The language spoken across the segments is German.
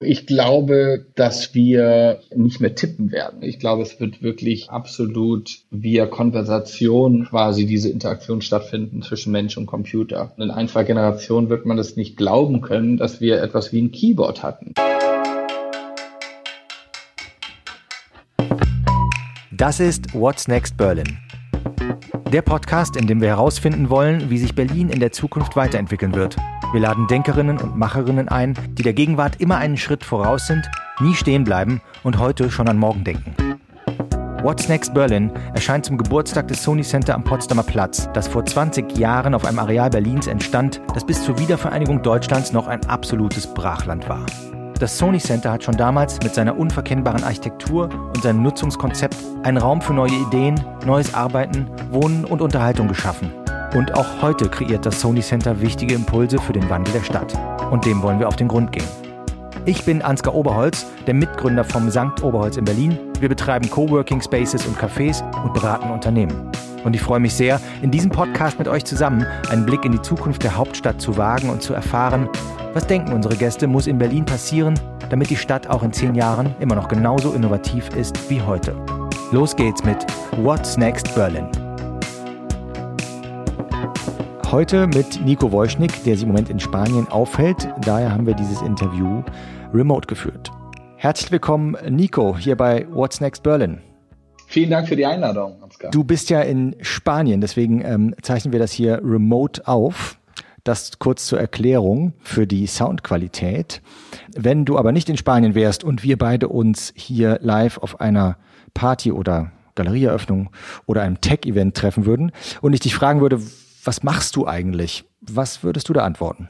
Ich glaube, dass wir nicht mehr tippen werden. Ich glaube, es wird wirklich absolut via Konversation quasi diese Interaktion stattfinden zwischen Mensch und Computer. In ein, zwei Generationen wird man es nicht glauben können, dass wir etwas wie ein Keyboard hatten. Das ist What's Next Berlin. Der Podcast, in dem wir herausfinden wollen, wie sich Berlin in der Zukunft weiterentwickeln wird. Wir laden Denkerinnen und Macherinnen ein, die der Gegenwart immer einen Schritt voraus sind, nie stehen bleiben und heute schon an morgen denken. What's Next Berlin erscheint zum Geburtstag des Sony Center am Potsdamer Platz, das vor 20 Jahren auf einem Areal Berlins entstand, das bis zur Wiedervereinigung Deutschlands noch ein absolutes Brachland war. Das Sony Center hat schon damals mit seiner unverkennbaren Architektur und seinem Nutzungskonzept einen Raum für neue Ideen, neues Arbeiten, Wohnen und Unterhaltung geschaffen. Und auch heute kreiert das Sony Center wichtige Impulse für den Wandel der Stadt. Und dem wollen wir auf den Grund gehen. Ich bin Ansgar Oberholz, der Mitgründer vom Sankt Oberholz in Berlin. Wir betreiben Coworking Spaces und Cafés und beraten Unternehmen. Und ich freue mich sehr, in diesem Podcast mit euch zusammen einen Blick in die Zukunft der Hauptstadt zu wagen und zu erfahren, was denken unsere Gäste, muss in Berlin passieren, damit die Stadt auch in zehn Jahren immer noch genauso innovativ ist wie heute? Los geht's mit What's Next Berlin. Heute mit Nico Wojcik, der sich im Moment in Spanien aufhält. Daher haben wir dieses Interview remote geführt. Herzlich willkommen, Nico, hier bei What's Next Berlin. Vielen Dank für die Einladung, Oskar. Du bist ja in Spanien, deswegen ähm, zeichnen wir das hier remote auf. Das kurz zur Erklärung für die Soundqualität. Wenn du aber nicht in Spanien wärst und wir beide uns hier live auf einer Party oder Galerieeröffnung oder einem Tech-Event treffen würden und ich dich fragen würde, was machst du eigentlich? Was würdest du da antworten?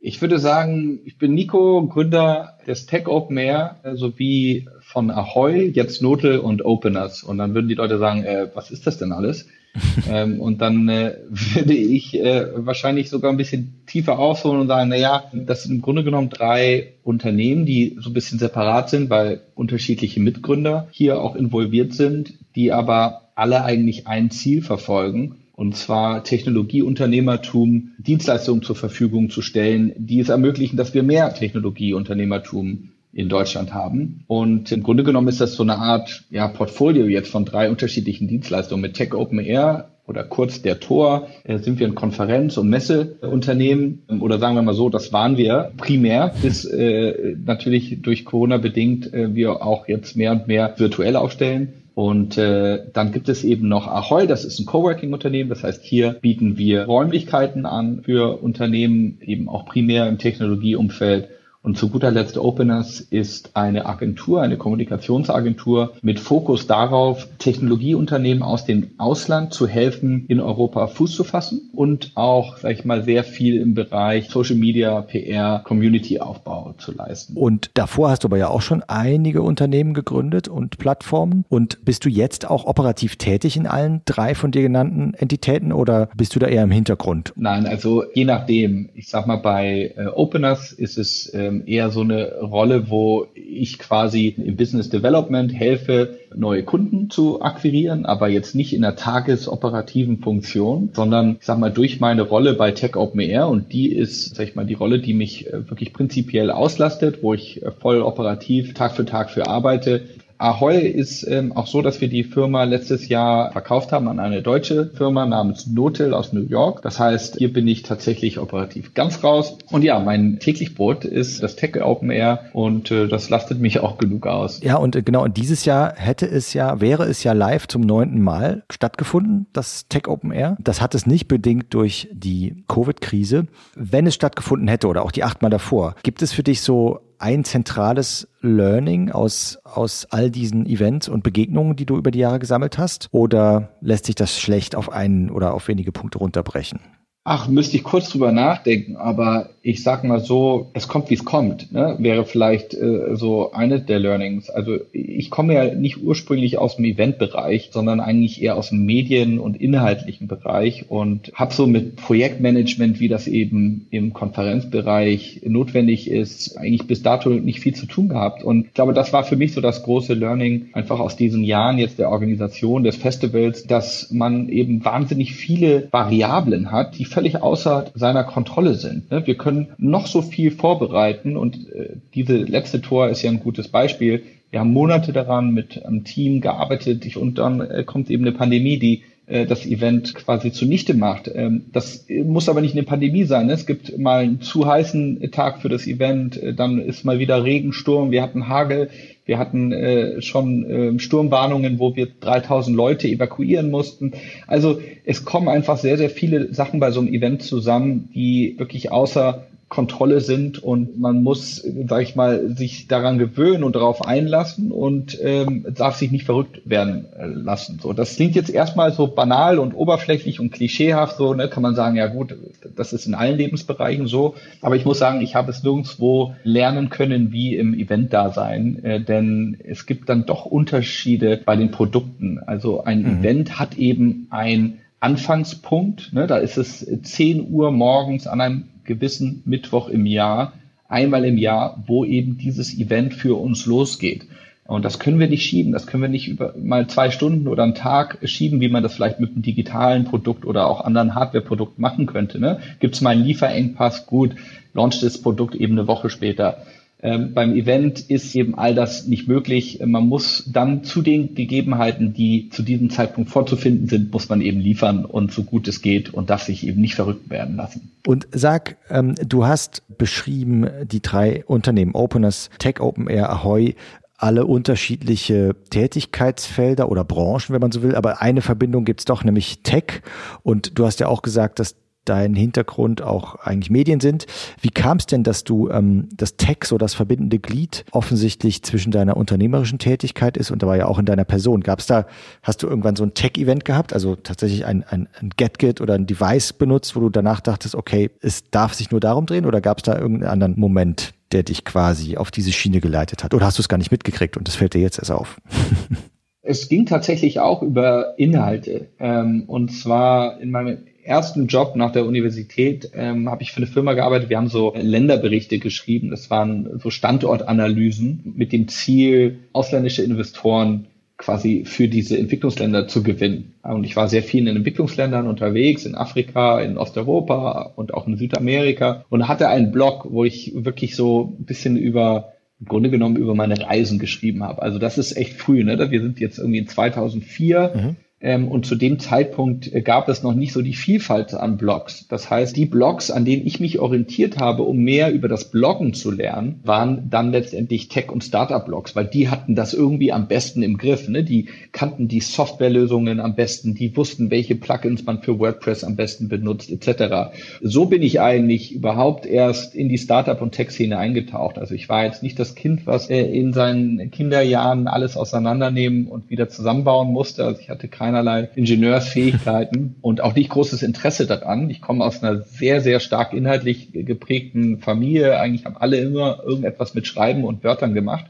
Ich würde sagen, ich bin Nico, Gründer des Tech Open Air sowie von Ahoy, jetzt Note und Openers. Und dann würden die Leute sagen, äh, was ist das denn alles? ähm, und dann äh, würde ich äh, wahrscheinlich sogar ein bisschen tiefer ausholen und sagen, na ja, das sind im Grunde genommen drei Unternehmen, die so ein bisschen separat sind, weil unterschiedliche Mitgründer hier auch involviert sind, die aber alle eigentlich ein Ziel verfolgen. Und zwar Technologieunternehmertum, Dienstleistungen zur Verfügung zu stellen, die es ermöglichen, dass wir mehr Technologieunternehmertum in Deutschland haben. Und im Grunde genommen ist das so eine Art ja, Portfolio jetzt von drei unterschiedlichen Dienstleistungen. Mit Tech Open Air oder kurz der Tor äh, sind wir ein Konferenz- und Messeunternehmen oder sagen wir mal so, das waren wir primär, bis äh, natürlich durch Corona bedingt äh, wir auch jetzt mehr und mehr virtuell aufstellen. Und äh, dann gibt es eben noch Ahoy, das ist ein Coworking-Unternehmen. Das heißt, hier bieten wir Räumlichkeiten an für Unternehmen, eben auch primär im Technologieumfeld und zu guter Letzt Openers ist eine Agentur, eine Kommunikationsagentur mit Fokus darauf, Technologieunternehmen aus dem Ausland zu helfen, in Europa Fuß zu fassen und auch, sag ich mal, sehr viel im Bereich Social Media, PR, Community-Aufbau zu leisten. Und davor hast du aber ja auch schon einige Unternehmen gegründet und Plattformen. Und bist du jetzt auch operativ tätig in allen drei von dir genannten Entitäten oder bist du da eher im Hintergrund? Nein, also je nachdem. Ich sag mal, bei äh, Openers ist es äh, ähm, eher so eine Rolle, wo ich quasi im Business Development helfe, neue Kunden zu akquirieren, aber jetzt nicht in der tagesoperativen Funktion, sondern ich sag mal durch meine Rolle bei Tech Open Air und die ist, sag ich mal, die Rolle, die mich äh, wirklich prinzipiell auslastet, wo ich äh, voll operativ Tag für Tag für arbeite, Ahoy ist ähm, auch so, dass wir die Firma letztes Jahr verkauft haben an eine deutsche Firma namens Notel aus New York. Das heißt, hier bin ich tatsächlich operativ ganz raus. Und ja, mein täglich Brot ist das Tech Open Air und äh, das lastet mich auch genug aus. Ja, und äh, genau, und dieses Jahr hätte es ja, wäre es ja live zum neunten Mal stattgefunden, das Tech Open Air. Das hat es nicht bedingt durch die Covid-Krise. Wenn es stattgefunden hätte oder auch die achtmal davor, gibt es für dich so ein zentrales Learning aus, aus all diesen Events und Begegnungen, die du über die Jahre gesammelt hast? Oder lässt sich das schlecht auf einen oder auf wenige Punkte runterbrechen? Ach, müsste ich kurz drüber nachdenken, aber ich sag mal so, es kommt, wie es kommt, ne? wäre vielleicht äh, so eine der Learnings. Also ich komme ja nicht ursprünglich aus dem Eventbereich, sondern eigentlich eher aus dem Medien- und inhaltlichen Bereich und habe so mit Projektmanagement, wie das eben im Konferenzbereich notwendig ist, eigentlich bis dato nicht viel zu tun gehabt. Und ich glaube, das war für mich so das große Learning, einfach aus diesen Jahren jetzt der Organisation des Festivals, dass man eben wahnsinnig viele Variablen hat, die völlig außer seiner Kontrolle sind. Ne? Wir können können noch so viel vorbereiten und äh, diese letzte Tor ist ja ein gutes Beispiel. Wir haben Monate daran mit einem Team gearbeitet und dann äh, kommt eben eine Pandemie, die das Event quasi zunichte macht. Ähm, das muss aber nicht eine Pandemie sein. Ne? Es gibt mal einen zu heißen Tag für das Event, äh, dann ist mal wieder Regensturm, wir hatten Hagel, wir hatten äh, schon äh, Sturmwarnungen, wo wir 3000 Leute evakuieren mussten. Also es kommen einfach sehr, sehr viele Sachen bei so einem Event zusammen, die wirklich außer Kontrolle sind und man muss, sag ich mal, sich daran gewöhnen und darauf einlassen und ähm, darf sich nicht verrückt werden lassen. So, das klingt jetzt erstmal so banal und oberflächlich und klischeehaft, so ne, kann man sagen, ja gut, das ist in allen Lebensbereichen so. Aber ich muss sagen, ich habe es nirgendwo lernen können wie im Event-Dasein, äh, denn es gibt dann doch Unterschiede bei den Produkten. Also ein mhm. Event hat eben ein Anfangspunkt, ne, da ist es 10 Uhr morgens an einem gewissen Mittwoch im Jahr, einmal im Jahr, wo eben dieses Event für uns losgeht. Und das können wir nicht schieben. Das können wir nicht über mal zwei Stunden oder einen Tag schieben, wie man das vielleicht mit einem digitalen Produkt oder auch anderen Hardware-Produkt machen könnte. Ne? Gibt es mal einen Lieferengpass? Gut, launcht das Produkt eben eine Woche später. Ähm, beim Event ist eben all das nicht möglich. Man muss dann zu den Gegebenheiten, die zu diesem Zeitpunkt vorzufinden sind, muss man eben liefern und so gut es geht und darf sich eben nicht verrückt werden lassen. Und sag, ähm, du hast beschrieben die drei Unternehmen, Openers, Tech Open Air, Ahoy, alle unterschiedliche Tätigkeitsfelder oder Branchen, wenn man so will, aber eine Verbindung gibt's doch, nämlich Tech. Und du hast ja auch gesagt, dass dein Hintergrund auch eigentlich Medien sind. Wie kam es denn, dass du ähm, das Tech, so das verbindende Glied, offensichtlich zwischen deiner unternehmerischen Tätigkeit ist und da war ja auch in deiner Person. Gab es da, hast du irgendwann so ein Tech-Event gehabt, also tatsächlich ein, ein, ein Gadget oder ein Device benutzt, wo du danach dachtest, okay, es darf sich nur darum drehen oder gab es da irgendeinen anderen Moment, der dich quasi auf diese Schiene geleitet hat? Oder hast du es gar nicht mitgekriegt und das fällt dir jetzt erst auf? Es ging tatsächlich auch über Inhalte. Ähm, und zwar in meinem ersten Job nach der Universität ähm, habe ich für eine Firma gearbeitet. Wir haben so Länderberichte geschrieben. Das waren so Standortanalysen mit dem Ziel, ausländische Investoren quasi für diese Entwicklungsländer zu gewinnen. Und ich war sehr viel in Entwicklungsländern unterwegs, in Afrika, in Osteuropa und auch in Südamerika und hatte einen Blog, wo ich wirklich so ein bisschen über im Grunde genommen über meine Reisen geschrieben habe. Also das ist echt früh, ne? Wir sind jetzt irgendwie in 2004. Mhm. Ähm, und zu dem Zeitpunkt äh, gab es noch nicht so die Vielfalt an Blogs. Das heißt, die Blogs, an denen ich mich orientiert habe, um mehr über das Bloggen zu lernen, waren dann letztendlich Tech- und Startup-Blogs, weil die hatten das irgendwie am besten im Griff. Ne? Die kannten die Softwarelösungen am besten, die wussten, welche Plugins man für WordPress am besten benutzt, etc. So bin ich eigentlich überhaupt erst in die Startup- und Tech-Szene eingetaucht. Also ich war jetzt nicht das Kind, was äh, in seinen Kinderjahren alles auseinandernehmen und wieder zusammenbauen musste. Also ich hatte keine keinerlei Ingenieursfähigkeiten und auch nicht großes Interesse daran. Ich komme aus einer sehr, sehr stark inhaltlich geprägten Familie. Eigentlich haben alle immer irgendetwas mit Schreiben und Wörtern gemacht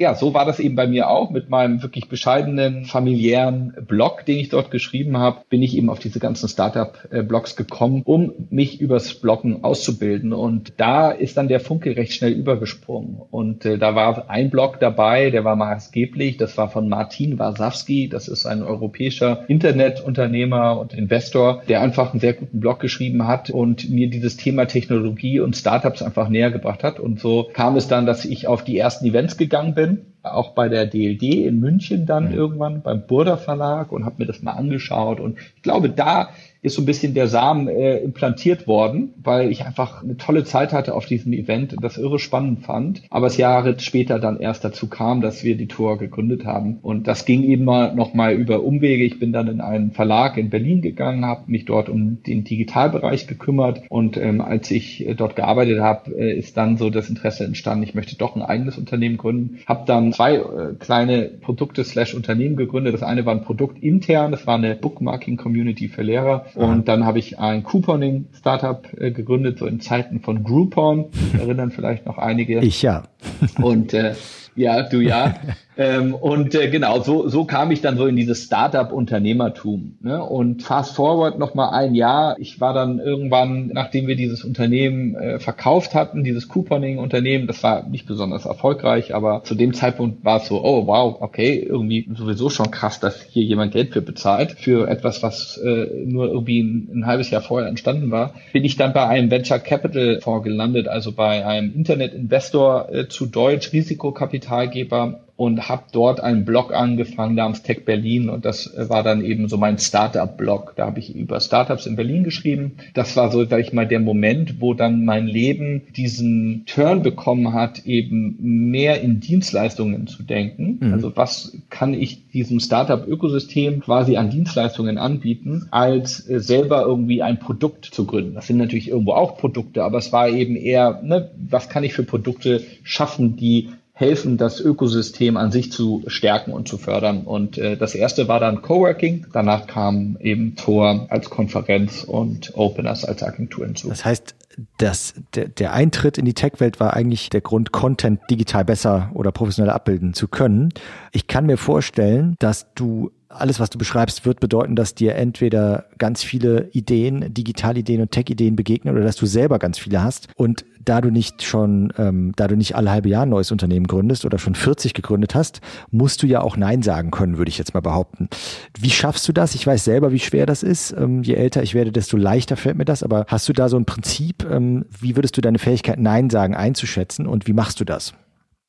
ja, so war das eben bei mir auch. Mit meinem wirklich bescheidenen familiären Blog, den ich dort geschrieben habe, bin ich eben auf diese ganzen Startup-Blogs gekommen, um mich übers Bloggen auszubilden. Und da ist dann der Funke recht schnell übergesprungen. Und äh, da war ein Blog dabei, der war maßgeblich. Das war von Martin Wasawski. Das ist ein europäischer Internetunternehmer und Investor, der einfach einen sehr guten Blog geschrieben hat und mir dieses Thema Technologie und Startups einfach näher gebracht hat. Und so kam es dann, dass ich auf die ersten Events gegangen bin auch bei der DLD in München dann mhm. irgendwann beim Burda Verlag und habe mir das mal angeschaut und ich glaube, da ist so ein bisschen der Samen äh, implantiert worden, weil ich einfach eine tolle Zeit hatte auf diesem Event und das irre spannend fand. Aber es Jahre später dann erst dazu kam, dass wir die Tour gegründet haben. Und das ging eben mal noch mal über Umwege. Ich bin dann in einen Verlag in Berlin gegangen, habe mich dort um den Digitalbereich gekümmert. Und ähm, als ich äh, dort gearbeitet habe, äh, ist dann so das Interesse entstanden, ich möchte doch ein eigenes Unternehmen gründen. Habe dann zwei äh, kleine Produkte slash Unternehmen gegründet. Das eine war ein Produkt intern, das war eine Bookmarking-Community für Lehrer. Und dann habe ich ein Couponing-Startup äh, gegründet, so in Zeiten von Groupon. Erinnern vielleicht noch einige. Ich ja. Und äh, ja, du ja. Ähm, und äh, genau, so, so kam ich dann so in dieses Startup-Unternehmertum. Ne? Und fast forward noch mal ein Jahr. Ich war dann irgendwann, nachdem wir dieses Unternehmen äh, verkauft hatten, dieses Couponing-Unternehmen, das war nicht besonders erfolgreich, aber zu dem Zeitpunkt war es so, oh wow, okay, irgendwie sowieso schon krass, dass hier jemand Geld für bezahlt, für etwas, was äh, nur irgendwie ein, ein halbes Jahr vorher entstanden war. Bin ich dann bei einem Venture Capital Fonds gelandet, also bei einem Internet-Investor äh, zu Deutsch, Risikokapitalgeber und habe dort einen Blog angefangen namens Tech Berlin und das äh, war dann eben so mein Startup-Blog. Da habe ich über Startups in Berlin geschrieben. Das war so, sag ich mal, der Moment, wo dann mein Leben diesen Turn bekommen hat, eben mehr in Dienstleistungen zu denken. Mhm. Also was kann ich diesem Startup-Ökosystem quasi an Dienstleistungen anbieten, als äh, selber irgendwie ein Produkt zu gründen. Das sind natürlich irgendwo auch Produkte, aber es war eben eher, ne, was kann ich für Produkte schaffen, die helfen, das Ökosystem an sich zu stärken und zu fördern. Und äh, das erste war dann Coworking. Danach kam eben Tor als Konferenz und Openers als Agentur hinzu. Das heißt, das, der, der Eintritt in die Tech-Welt war eigentlich der Grund, Content digital besser oder professioneller abbilden zu können. Ich kann mir vorstellen, dass du alles, was du beschreibst, wird bedeuten, dass dir entweder ganz viele Ideen, Digitalideen und Tech-Ideen begegnen oder dass du selber ganz viele hast. Und da du nicht schon, ähm, da du nicht alle halbe Jahr ein neues Unternehmen gründest oder schon 40 gegründet hast, musst du ja auch Nein sagen können, würde ich jetzt mal behaupten. Wie schaffst du das? Ich weiß selber, wie schwer das ist. Ähm, je älter ich werde, desto leichter fällt mir das. Aber hast du da so ein Prinzip? Ähm, wie würdest du deine Fähigkeit Nein sagen einzuschätzen und wie machst du das?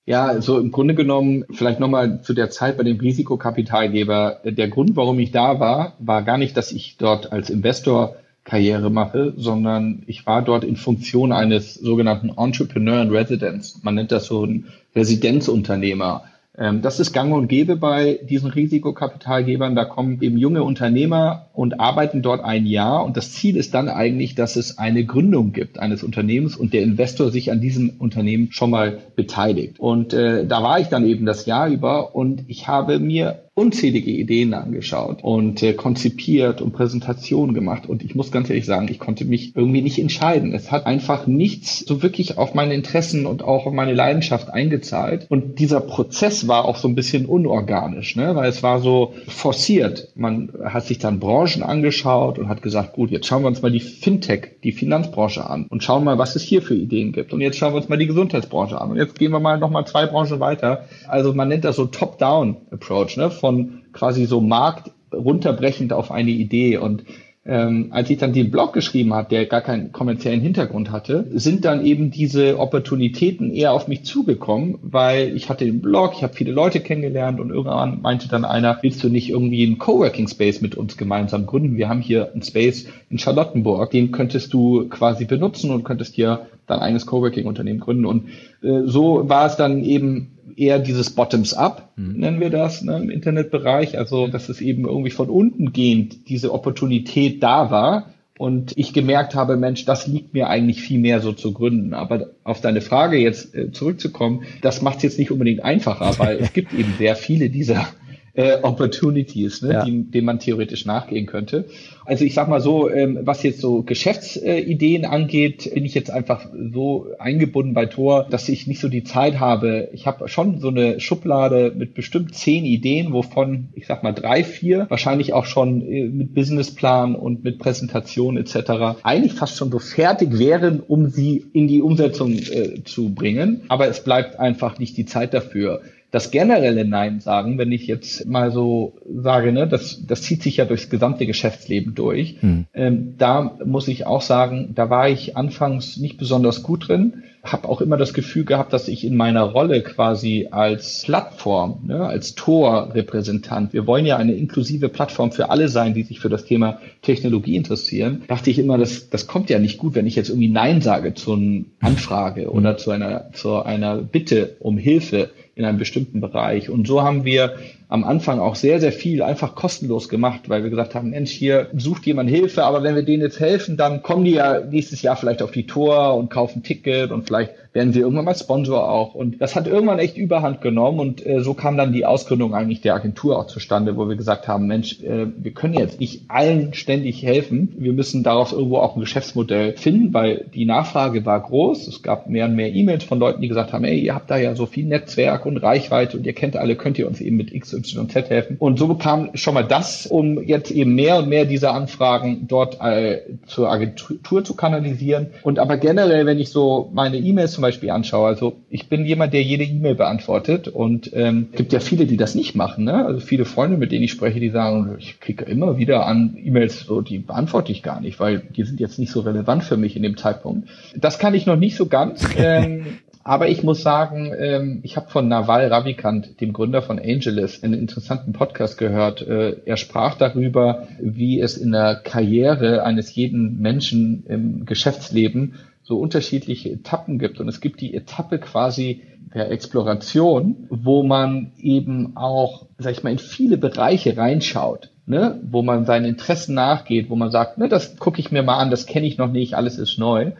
Ja, so im Grunde genommen, vielleicht nochmal zu der Zeit bei dem Risikokapitalgeber. Der Grund, warum ich da war, war gar nicht, dass ich dort als Investor Karriere mache, sondern ich war dort in Funktion eines sogenannten Entrepreneur in Residence. Man nennt das so ein Residenzunternehmer. Ähm, das ist gang und gäbe bei diesen Risikokapitalgebern. Da kommen eben junge Unternehmer und arbeiten dort ein Jahr. Und das Ziel ist dann eigentlich, dass es eine Gründung gibt eines Unternehmens und der Investor sich an diesem Unternehmen schon mal beteiligt. Und äh, da war ich dann eben das Jahr über und ich habe mir unzählige Ideen angeschaut und äh, konzipiert und Präsentationen gemacht. Und ich muss ganz ehrlich sagen, ich konnte mich irgendwie nicht entscheiden. Es hat einfach nichts so wirklich auf meine Interessen und auch auf meine Leidenschaft eingezahlt. Und dieser Prozess war auch so ein bisschen unorganisch, ne? weil es war so forciert. Man hat sich dann Branchen angeschaut und hat gesagt, gut, jetzt schauen wir uns mal die Fintech, die Finanzbranche an und schauen mal, was es hier für Ideen gibt. Und jetzt schauen wir uns mal die Gesundheitsbranche an. Und jetzt gehen wir mal nochmal zwei Branchen weiter. Also man nennt das so Top-Down-Approach, ne? Von quasi so Markt runterbrechend auf eine Idee. Und ähm, als ich dann den Blog geschrieben habe, der gar keinen kommerziellen Hintergrund hatte, sind dann eben diese Opportunitäten eher auf mich zugekommen, weil ich hatte den Blog, ich habe viele Leute kennengelernt und irgendwann meinte dann einer, willst du nicht irgendwie einen Coworking Space mit uns gemeinsam gründen? Wir haben hier einen Space in Charlottenburg, den könntest du quasi benutzen und könntest hier dein eigenes Coworking Unternehmen gründen. Und äh, so war es dann eben eher dieses Bottoms-up, mhm. nennen wir das ne, im Internetbereich. Also, dass es eben irgendwie von unten gehend diese Opportunität da war und ich gemerkt habe, Mensch, das liegt mir eigentlich viel mehr so zu gründen. Aber auf deine Frage jetzt äh, zurückzukommen, das macht es jetzt nicht unbedingt einfacher, weil es gibt eben sehr viele dieser äh, Opportunities, ne, ja. die, denen man theoretisch nachgehen könnte. Also ich sag mal so, ähm, was jetzt so Geschäftsideen angeht, bin ich jetzt einfach so eingebunden bei Tor, dass ich nicht so die Zeit habe. Ich habe schon so eine Schublade mit bestimmt zehn Ideen, wovon ich sag mal drei, vier wahrscheinlich auch schon äh, mit Businessplan und mit Präsentation etc. eigentlich fast schon so fertig wären, um sie in die Umsetzung äh, zu bringen. Aber es bleibt einfach nicht die Zeit dafür das generelle Nein sagen, wenn ich jetzt mal so sage, ne, das, das zieht sich ja durchs gesamte Geschäftsleben durch. Hm. Ähm, da muss ich auch sagen, da war ich anfangs nicht besonders gut drin. Habe auch immer das Gefühl gehabt, dass ich in meiner Rolle quasi als Plattform, ne, als Tor-Repräsentant, wir wollen ja eine inklusive Plattform für alle sein, die sich für das Thema Technologie interessieren, dachte ich immer, das, das kommt ja nicht gut, wenn ich jetzt irgendwie Nein sage zu einer Anfrage hm. oder zu einer, zu einer Bitte um Hilfe in einem bestimmten Bereich. Und so haben wir am Anfang auch sehr, sehr viel einfach kostenlos gemacht, weil wir gesagt haben, Mensch, hier sucht jemand Hilfe, aber wenn wir denen jetzt helfen, dann kommen die ja nächstes Jahr vielleicht auf die Tour und kaufen Ticket und vielleicht werden sie irgendwann mal Sponsor auch. Und das hat irgendwann echt Überhand genommen und äh, so kam dann die Ausgründung eigentlich der Agentur auch zustande, wo wir gesagt haben, Mensch, äh, wir können jetzt nicht allen ständig helfen. Wir müssen daraus irgendwo auch ein Geschäftsmodell finden, weil die Nachfrage war groß. Es gab mehr und mehr E-Mails von Leuten, die gesagt haben, ey, ihr habt da ja so viel Netzwerk und Reichweite und ihr kennt alle, könnt ihr uns eben mit XYZ helfen. Und so bekam schon mal das, um jetzt eben mehr und mehr dieser Anfragen dort äh, zur Agentur zu kanalisieren. Und aber generell, wenn ich so meine E-Mails zum Beispiel anschaue. Also ich bin jemand, der jede E-Mail beantwortet und ähm, gibt ja viele, die das nicht machen. Ne? Also viele Freunde, mit denen ich spreche, die sagen, ich kriege immer wieder an E-Mails, so die beantworte ich gar nicht, weil die sind jetzt nicht so relevant für mich in dem Zeitpunkt. Das kann ich noch nicht so ganz. Ähm, aber ich muss sagen, ähm, ich habe von Naval Ravikant, dem Gründer von Angelus, einen interessanten Podcast gehört. Äh, er sprach darüber, wie es in der Karriere eines jeden Menschen im Geschäftsleben so unterschiedliche Etappen gibt. Und es gibt die Etappe quasi der Exploration, wo man eben auch, sag ich mal, in viele Bereiche reinschaut. Ne, wo man seinen Interessen nachgeht, wo man sagt, ne, das gucke ich mir mal an, das kenne ich noch nicht, alles ist neu.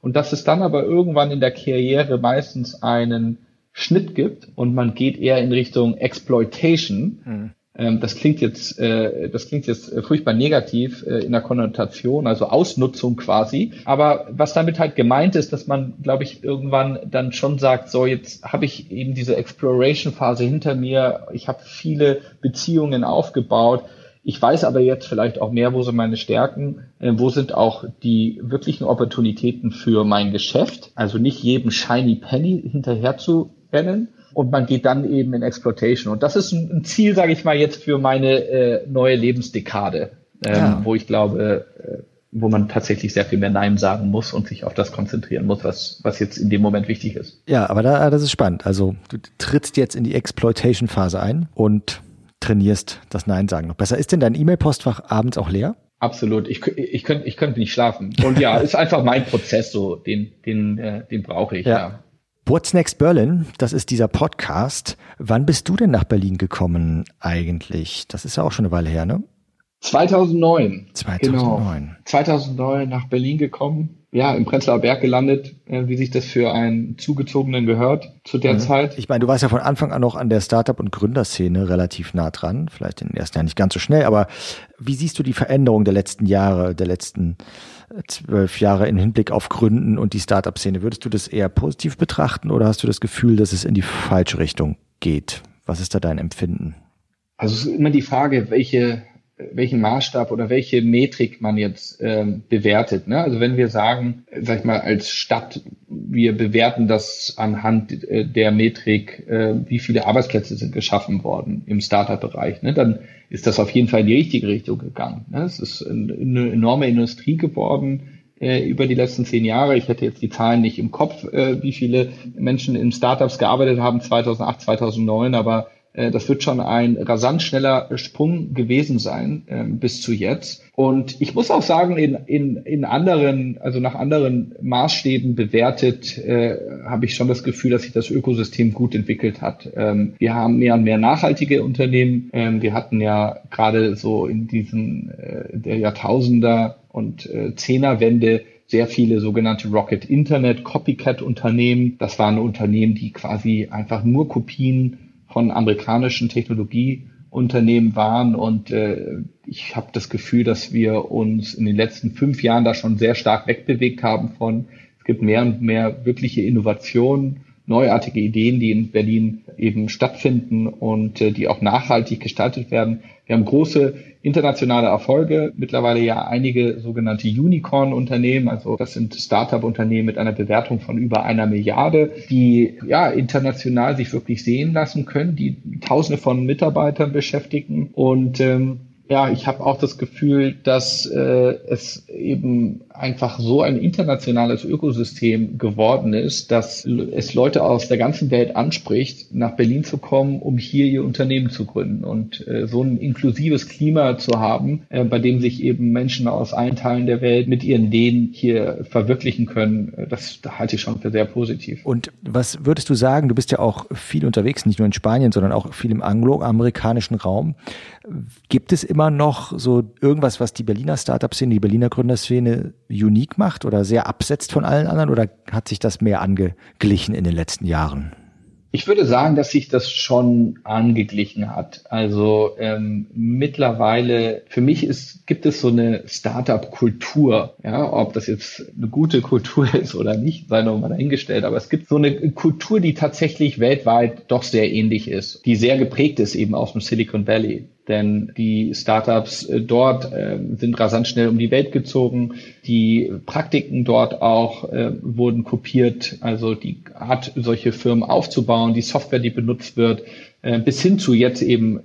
Und dass es dann aber irgendwann in der Karriere meistens einen Schnitt gibt und man geht eher in Richtung Exploitation, mhm. Ähm, das klingt jetzt, äh, das klingt jetzt äh, furchtbar negativ äh, in der Konnotation, also Ausnutzung quasi. Aber was damit halt gemeint ist, dass man, glaube ich, irgendwann dann schon sagt, so jetzt habe ich eben diese Exploration-Phase hinter mir. Ich habe viele Beziehungen aufgebaut. Ich weiß aber jetzt vielleicht auch mehr, wo sind meine Stärken, äh, wo sind auch die wirklichen Opportunitäten für mein Geschäft. Also nicht jedem Shiny Penny hinterher zu rennen, und man geht dann eben in Exploitation. Und das ist ein, Ziel, sage ich mal, jetzt für meine äh, neue Lebensdekade, ähm, ja. wo ich glaube, äh, wo man tatsächlich sehr viel mehr Nein sagen muss und sich auf das konzentrieren muss, was, was jetzt in dem Moment wichtig ist. Ja, aber da, das ist spannend. Also du trittst jetzt in die Exploitation-Phase ein und trainierst das Nein sagen noch besser. Ist denn dein E-Mail-Postfach abends auch leer? Absolut. Ich, ich könnte ich könnte nicht schlafen. Und ja, ist einfach mein Prozess so, den, den, äh, den brauche ich, ja. ja. What's Next Berlin, das ist dieser Podcast. Wann bist du denn nach Berlin gekommen eigentlich? Das ist ja auch schon eine Weile her, ne? 2009. 2009. Genau. 2009 nach Berlin gekommen. Ja, im Prenzlauer Berg gelandet, äh, wie sich das für einen Zugezogenen gehört zu der mhm. Zeit. Ich meine, du warst ja von Anfang an noch an der Startup- und Gründerszene relativ nah dran. Vielleicht in den ersten Jahren nicht ganz so schnell, aber wie siehst du die Veränderung der letzten Jahre, der letzten zwölf Jahre im Hinblick auf Gründen und die Startup-Szene. Würdest du das eher positiv betrachten oder hast du das Gefühl, dass es in die falsche Richtung geht? Was ist da dein Empfinden? Also es ist immer die Frage, welche, welchen Maßstab oder welche Metrik man jetzt ähm, bewertet. Ne? Also wenn wir sagen, sag ich mal, als Stadt, wir bewerten das anhand äh, der Metrik, äh, wie viele Arbeitsplätze sind geschaffen worden im Startup-Bereich, ne? dann ist das auf jeden Fall in die richtige Richtung gegangen. Ne? Es ist eine enorme Industrie geworden äh, über die letzten zehn Jahre. Ich hätte jetzt die Zahlen nicht im Kopf, äh, wie viele Menschen in Startups gearbeitet haben 2008, 2009, aber das wird schon ein rasant schneller Sprung gewesen sein äh, bis zu jetzt. Und ich muss auch sagen, in, in, in anderen, also nach anderen Maßstäben bewertet, äh, habe ich schon das Gefühl, dass sich das Ökosystem gut entwickelt hat. Ähm, wir haben mehr und mehr nachhaltige Unternehmen. Ähm, wir hatten ja gerade so in diesen äh, der Jahrtausender und äh, Zehnerwende sehr viele sogenannte Rocket Internet Copycat Unternehmen. Das waren Unternehmen, die quasi einfach nur Kopien von amerikanischen Technologieunternehmen waren. Und äh, ich habe das Gefühl, dass wir uns in den letzten fünf Jahren da schon sehr stark wegbewegt haben von, es gibt mehr und mehr wirkliche Innovationen, neuartige Ideen, die in Berlin eben stattfinden und äh, die auch nachhaltig gestaltet werden. Wir haben große internationale Erfolge, mittlerweile ja einige sogenannte Unicorn-Unternehmen, also das sind Startup-Unternehmen mit einer Bewertung von über einer Milliarde, die ja international sich wirklich sehen lassen können, die Tausende von Mitarbeitern beschäftigen und ähm, Ja, ich habe auch das Gefühl, dass äh, es eben einfach so ein internationales Ökosystem geworden ist, dass es Leute aus der ganzen Welt anspricht, nach Berlin zu kommen, um hier ihr Unternehmen zu gründen und äh, so ein inklusives Klima zu haben, äh, bei dem sich eben Menschen aus allen Teilen der Welt mit ihren Ideen hier verwirklichen können. Das halte ich schon für sehr positiv. Und was würdest du sagen? Du bist ja auch viel unterwegs, nicht nur in Spanien, sondern auch viel im angloamerikanischen Raum. Gibt es immer noch so irgendwas, was die Berliner Startup-Szene, die Berliner Gründerszene unique macht oder sehr absetzt von allen anderen oder hat sich das mehr angeglichen in den letzten Jahren? Ich würde sagen, dass sich das schon angeglichen hat. Also ähm, mittlerweile, für mich ist, gibt es so eine Startup-Kultur. Ja, ob das jetzt eine gute Kultur ist oder nicht, sei noch mal dahingestellt. Aber es gibt so eine Kultur, die tatsächlich weltweit doch sehr ähnlich ist, die sehr geprägt ist eben aus dem Silicon Valley denn die Startups äh, dort äh, sind rasant schnell um die Welt gezogen. Die Praktiken dort auch äh, wurden kopiert, also die Art, solche Firmen aufzubauen, die Software, die benutzt wird, bis hin zu jetzt eben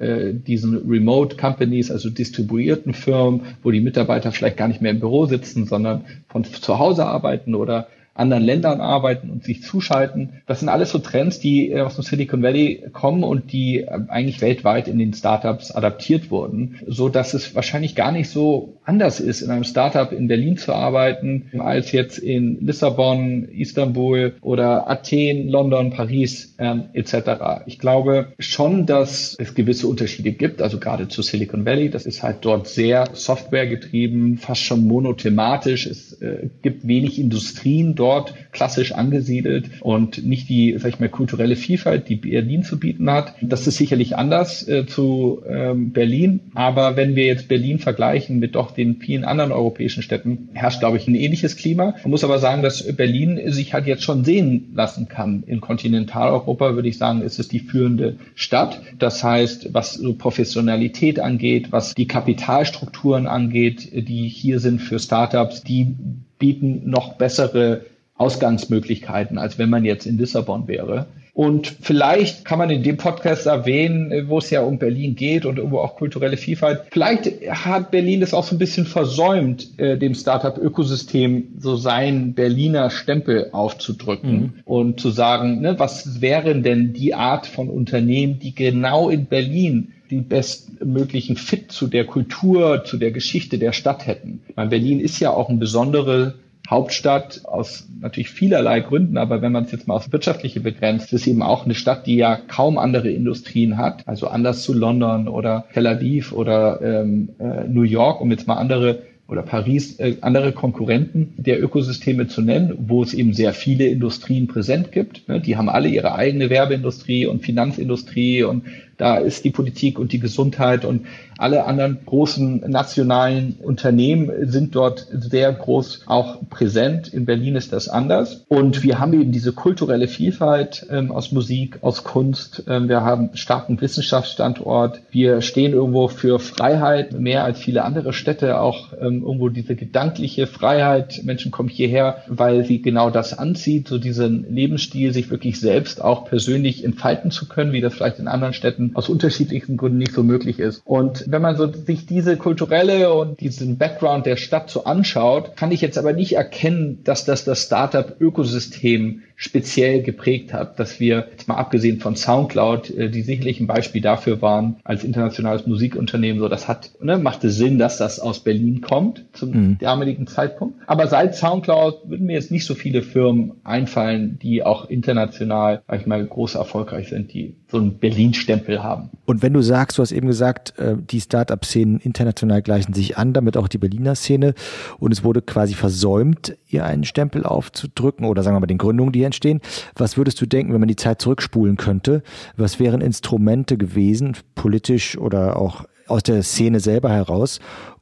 diesen Remote Companies, also distribuierten Firmen, wo die Mitarbeiter vielleicht gar nicht mehr im Büro sitzen, sondern von zu Hause arbeiten oder anderen Ländern arbeiten und sich zuschalten. Das sind alles so Trends, die äh, aus dem Silicon Valley kommen und die äh, eigentlich weltweit in den Startups adaptiert wurden, so dass es wahrscheinlich gar nicht so anders ist, in einem Startup in Berlin zu arbeiten, als jetzt in Lissabon, Istanbul oder Athen, London, Paris ähm, etc. Ich glaube schon, dass es gewisse Unterschiede gibt, also gerade zu Silicon Valley. Das ist halt dort sehr softwaregetrieben, fast schon monothematisch. Es äh, gibt wenig Industrien dort dort klassisch angesiedelt und nicht die, sag ich mal, kulturelle Vielfalt, die Berlin zu bieten hat. Das ist sicherlich anders äh, zu ähm, Berlin. Aber wenn wir jetzt Berlin vergleichen mit doch den vielen anderen europäischen Städten, herrscht, glaube ich, ein ähnliches Klima. Man muss aber sagen, dass Berlin sich halt jetzt schon sehen lassen kann. In Kontinentaleuropa würde ich sagen, ist es die führende Stadt. Das heißt, was so Professionalität angeht, was die Kapitalstrukturen angeht, die hier sind für Startups, die bieten noch bessere Ausgangsmöglichkeiten, als wenn man jetzt in Lissabon wäre. Und vielleicht kann man in dem Podcast erwähnen, wo es ja um Berlin geht und irgendwo auch kulturelle Vielfalt. Vielleicht hat Berlin das auch so ein bisschen versäumt, äh, dem Startup-Ökosystem so seinen Berliner Stempel aufzudrücken mhm. und zu sagen, ne, was wären denn die Art von Unternehmen, die genau in Berlin die bestmöglichen Fit zu der Kultur, zu der Geschichte der Stadt hätten. Meine, Berlin ist ja auch ein besondere Hauptstadt aus natürlich vielerlei Gründen, aber wenn man es jetzt mal aufs Wirtschaftliche begrenzt, ist eben auch eine Stadt, die ja kaum andere Industrien hat, also anders zu London oder Tel Aviv oder ähm, äh, New York, um jetzt mal andere oder Paris äh, andere Konkurrenten der Ökosysteme zu nennen, wo es eben sehr viele Industrien präsent gibt. Ne? Die haben alle ihre eigene Werbeindustrie und Finanzindustrie und da ist die Politik und die Gesundheit und alle anderen großen nationalen Unternehmen sind dort sehr groß auch präsent. In Berlin ist das anders. Und wir haben eben diese kulturelle Vielfalt ähm, aus Musik, aus Kunst. Ähm, wir haben starken Wissenschaftsstandort. Wir stehen irgendwo für Freiheit mehr als viele andere Städte. Auch ähm, irgendwo diese gedankliche Freiheit. Menschen kommen hierher, weil sie genau das anzieht, so diesen Lebensstil, sich wirklich selbst auch persönlich entfalten zu können, wie das vielleicht in anderen Städten aus unterschiedlichsten Gründen nicht so möglich ist. Und wenn man so sich diese kulturelle und diesen Background der Stadt so anschaut, kann ich jetzt aber nicht erkennen, dass das das Startup-Ökosystem speziell geprägt hat, dass wir, jetzt mal abgesehen von Soundcloud, äh, die sicherlich ein Beispiel dafür waren, als internationales Musikunternehmen, so das hat, ne, machte Sinn, dass das aus Berlin kommt zum mhm. damaligen Zeitpunkt. Aber seit Soundcloud würden mir jetzt nicht so viele Firmen einfallen, die auch international, sag ich mal, groß erfolgreich sind, die so einen Berlin-Stempel haben. Und wenn du sagst, du hast eben gesagt, äh, die Start-up-Szenen international gleichen sich an, damit auch die Berliner Szene, und es wurde quasi versäumt, ihr einen Stempel aufzudrücken oder sagen wir mal den Gründungen, die entstehen. Was würdest du denken, wenn man die Zeit zurückspulen könnte? Was wären Instrumente gewesen, politisch oder auch aus der Szene selber heraus,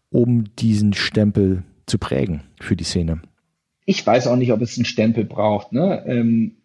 um diesen Stempel zu prägen für die Szene? Ich weiß auch nicht, ob es einen Stempel braucht. Ne? Ähm,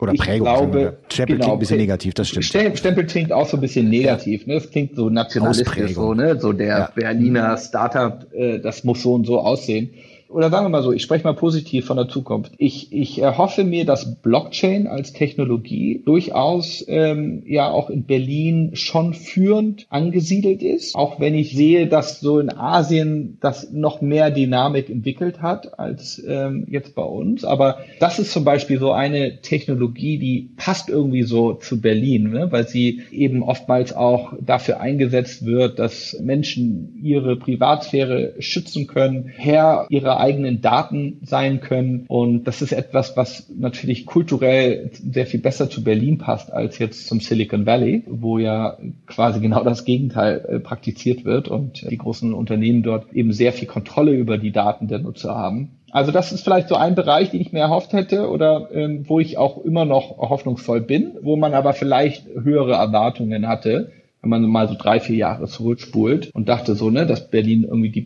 oder Prägung. Ich glaube, Stempel genau, klingt ein bisschen negativ, das stimmt. Stempel klingt auch so ein bisschen negativ. Ne? Das klingt so nationalistisch, so, ne? so der ja. Berliner Startup, äh, das muss so und so aussehen. Oder sagen wir mal so, ich spreche mal positiv von der Zukunft. Ich, ich erhoffe mir, dass Blockchain als Technologie durchaus ähm, ja auch in Berlin schon führend angesiedelt ist, auch wenn ich sehe, dass so in Asien das noch mehr Dynamik entwickelt hat als ähm, jetzt bei uns. Aber das ist zum Beispiel so eine Technologie, die passt irgendwie so zu Berlin, ne? weil sie eben oftmals auch dafür eingesetzt wird, dass Menschen ihre Privatsphäre schützen können, Herr ihrer eigenen Daten sein können. Und das ist etwas, was natürlich kulturell sehr viel besser zu Berlin passt als jetzt zum Silicon Valley, wo ja quasi genau das Gegenteil äh, praktiziert wird und die großen Unternehmen dort eben sehr viel Kontrolle über die Daten der Nutzer haben. Also das ist vielleicht so ein Bereich, den ich mir erhofft hätte oder ähm, wo ich auch immer noch hoffnungsvoll bin, wo man aber vielleicht höhere Erwartungen hatte, wenn man mal so drei, vier Jahre zurückspult und dachte so, ne, dass Berlin irgendwie die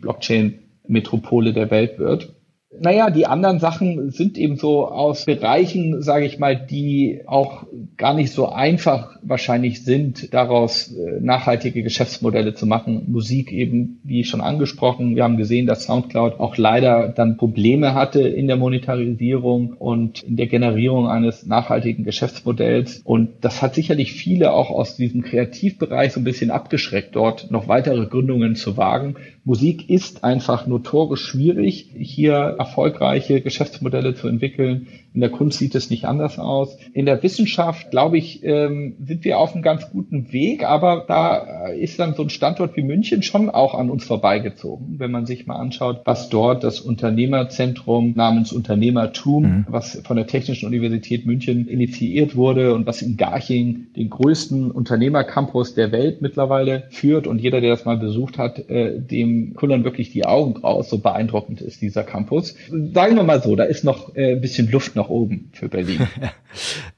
Blockchain-Metropole der Welt wird. Naja, die anderen Sachen sind eben so aus Bereichen, sage ich mal, die auch gar nicht so einfach wahrscheinlich sind, daraus äh, nachhaltige Geschäftsmodelle zu machen. Musik eben, wie schon angesprochen. Wir haben gesehen, dass SoundCloud auch leider dann Probleme hatte in der Monetarisierung und in der Generierung eines nachhaltigen Geschäftsmodells. Und das hat sicherlich viele auch aus diesem Kreativbereich so ein bisschen abgeschreckt, dort noch weitere Gründungen zu wagen. Musik ist einfach notorisch schwierig, hier erfolgreiche Geschäftsmodelle zu entwickeln. In der Kunst sieht es nicht anders aus. In der Wissenschaft, glaube ich, ähm, sind wir auf einem ganz guten Weg, aber da ist dann so ein Standort wie München schon auch an uns vorbeigezogen. Wenn man sich mal anschaut, was dort das Unternehmerzentrum namens Unternehmertum, mhm. was von der Technischen Universität München initiiert wurde und was in Garching den größten Unternehmercampus der Welt mittlerweile führt. Und jeder, der das mal besucht hat, äh, dem kullern wirklich die Augen raus. So beeindruckend ist dieser Campus. Sagen wir mal so, da ist noch äh, ein bisschen Luft nach oben für Berlin.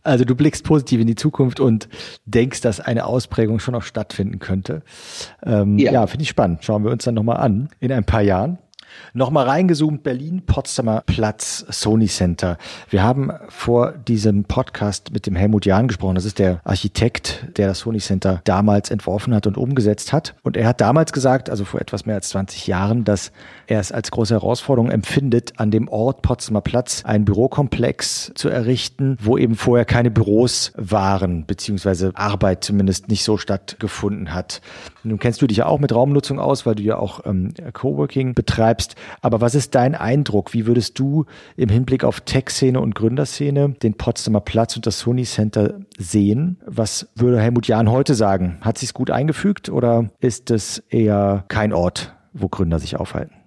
Also du blickst positiv in die Zukunft und denkst, dass eine Ausprägung schon noch stattfinden könnte. Ähm, ja, ja finde ich spannend. Schauen wir uns dann nochmal an in ein paar Jahren. Nochmal reingezoomt, Berlin, Potsdamer Platz, Sony Center. Wir haben vor diesem Podcast mit dem Helmut Jahn gesprochen. Das ist der Architekt, der das Sony Center damals entworfen hat und umgesetzt hat. Und er hat damals gesagt, also vor etwas mehr als 20 Jahren, dass er es als große Herausforderung empfindet, an dem Ort Potsdamer Platz einen Bürokomplex zu errichten, wo eben vorher keine Büros waren, beziehungsweise Arbeit zumindest nicht so stattgefunden hat. Nun kennst du dich ja auch mit Raumnutzung aus, weil du ja auch ähm, Coworking betreibst. Aber was ist dein Eindruck? Wie würdest du im Hinblick auf Tech-Szene und Gründerszene den Potsdamer Platz und das Sony Center sehen? Was würde Helmut Jahn heute sagen? Hat sich gut eingefügt oder ist es eher kein Ort, wo Gründer sich aufhalten?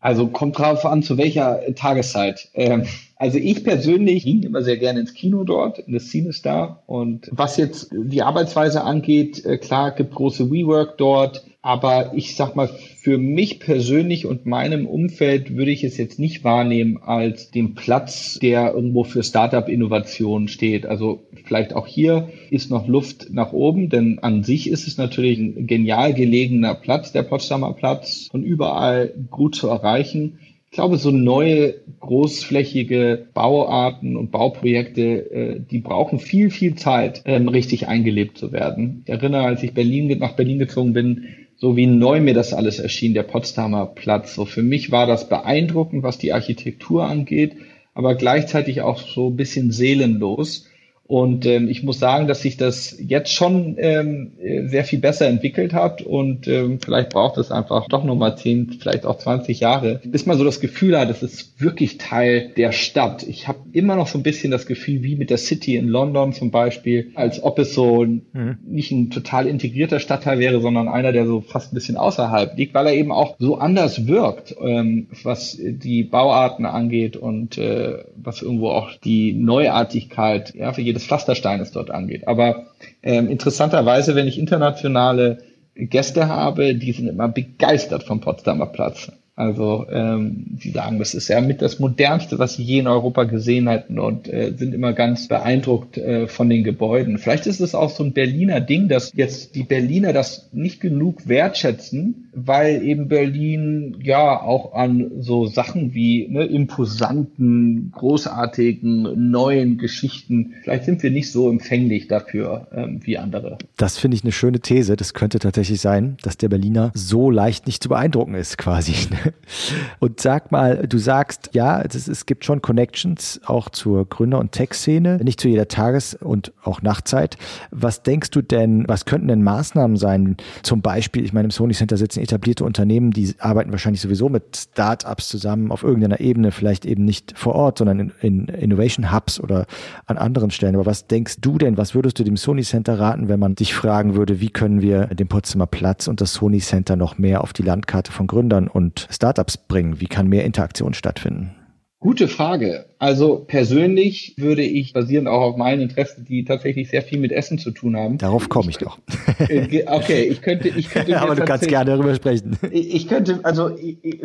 Also kommt drauf an, zu welcher Tageszeit. Ähm, also ich persönlich ging immer sehr gerne ins Kino dort, in das CineStar. Und was jetzt die Arbeitsweise angeht, äh, klar, gibt große WeWork dort. Aber ich sag mal, für mich persönlich und meinem Umfeld würde ich es jetzt nicht wahrnehmen als den Platz, der irgendwo für Startup-Innovation steht. Also vielleicht auch hier ist noch Luft nach oben, denn an sich ist es natürlich ein genial gelegener Platz, der Potsdamer Platz, von überall gut zu erreichen. Ich glaube, so neue großflächige Bauarten und Bauprojekte, äh, die brauchen viel, viel Zeit, ähm, richtig eingelebt zu werden. Ich erinnere, als ich Berlin, nach Berlin gezogen bin, so wie neu mir das alles erschien, der Potsdamer Platz. So für mich war das beeindruckend, was die Architektur angeht, aber gleichzeitig auch so ein bisschen seelenlos. Und ähm, ich muss sagen, dass sich das jetzt schon ähm, sehr viel besser entwickelt hat und ähm, vielleicht braucht es einfach doch nochmal 10, vielleicht auch 20 Jahre, bis man so das Gefühl hat, es ist wirklich Teil der Stadt. Ich habe immer noch so ein bisschen das Gefühl, wie mit der City in London zum Beispiel, als ob es so mhm. nicht ein total integrierter Stadtteil wäre, sondern einer, der so fast ein bisschen außerhalb liegt, weil er eben auch so anders wirkt, ähm, was die Bauarten angeht und äh, was irgendwo auch die Neuartigkeit ja, für jede des Pflastersteines dort angeht. Aber ähm, interessanterweise, wenn ich internationale Gäste habe, die sind immer begeistert vom Potsdamer Platz. Also ähm, sie sagen, das ist ja mit das modernste, was sie je in Europa gesehen hätten und äh, sind immer ganz beeindruckt äh, von den Gebäuden. Vielleicht ist es auch so ein Berliner Ding, dass jetzt die Berliner das nicht genug wertschätzen, weil eben Berlin ja auch an so Sachen wie ne, imposanten, großartigen, neuen Geschichten, vielleicht sind wir nicht so empfänglich dafür ähm, wie andere. Das finde ich eine schöne These. Das könnte tatsächlich sein, dass der Berliner so leicht nicht zu beeindrucken ist, quasi. und sag mal, du sagst, ja, es, es gibt schon Connections auch zur Gründer- und Tech-Szene, nicht zu jeder Tages- und auch Nachtzeit. Was denkst du denn, was könnten denn Maßnahmen sein? Zum Beispiel, ich meine, im Sony Center sitzen etablierte Unternehmen, die arbeiten wahrscheinlich sowieso mit Startups zusammen auf irgendeiner Ebene, vielleicht eben nicht vor Ort, sondern in, in Innovation Hubs oder an anderen Stellen. Aber was denkst du denn, was würdest du dem Sony Center raten, wenn man dich fragen würde, wie können wir den Potsdamer Platz und das Sony Center noch mehr auf die Landkarte von Gründern und Startups bringen? Wie kann mehr Interaktion stattfinden? Gute Frage. Also persönlich würde ich, basierend auch auf meinen Interessen, die tatsächlich sehr viel mit Essen zu tun haben. Darauf komme ich doch. Äh, okay, ich könnte, ich könnte. Aber du kannst gerne darüber sprechen. Ich könnte, also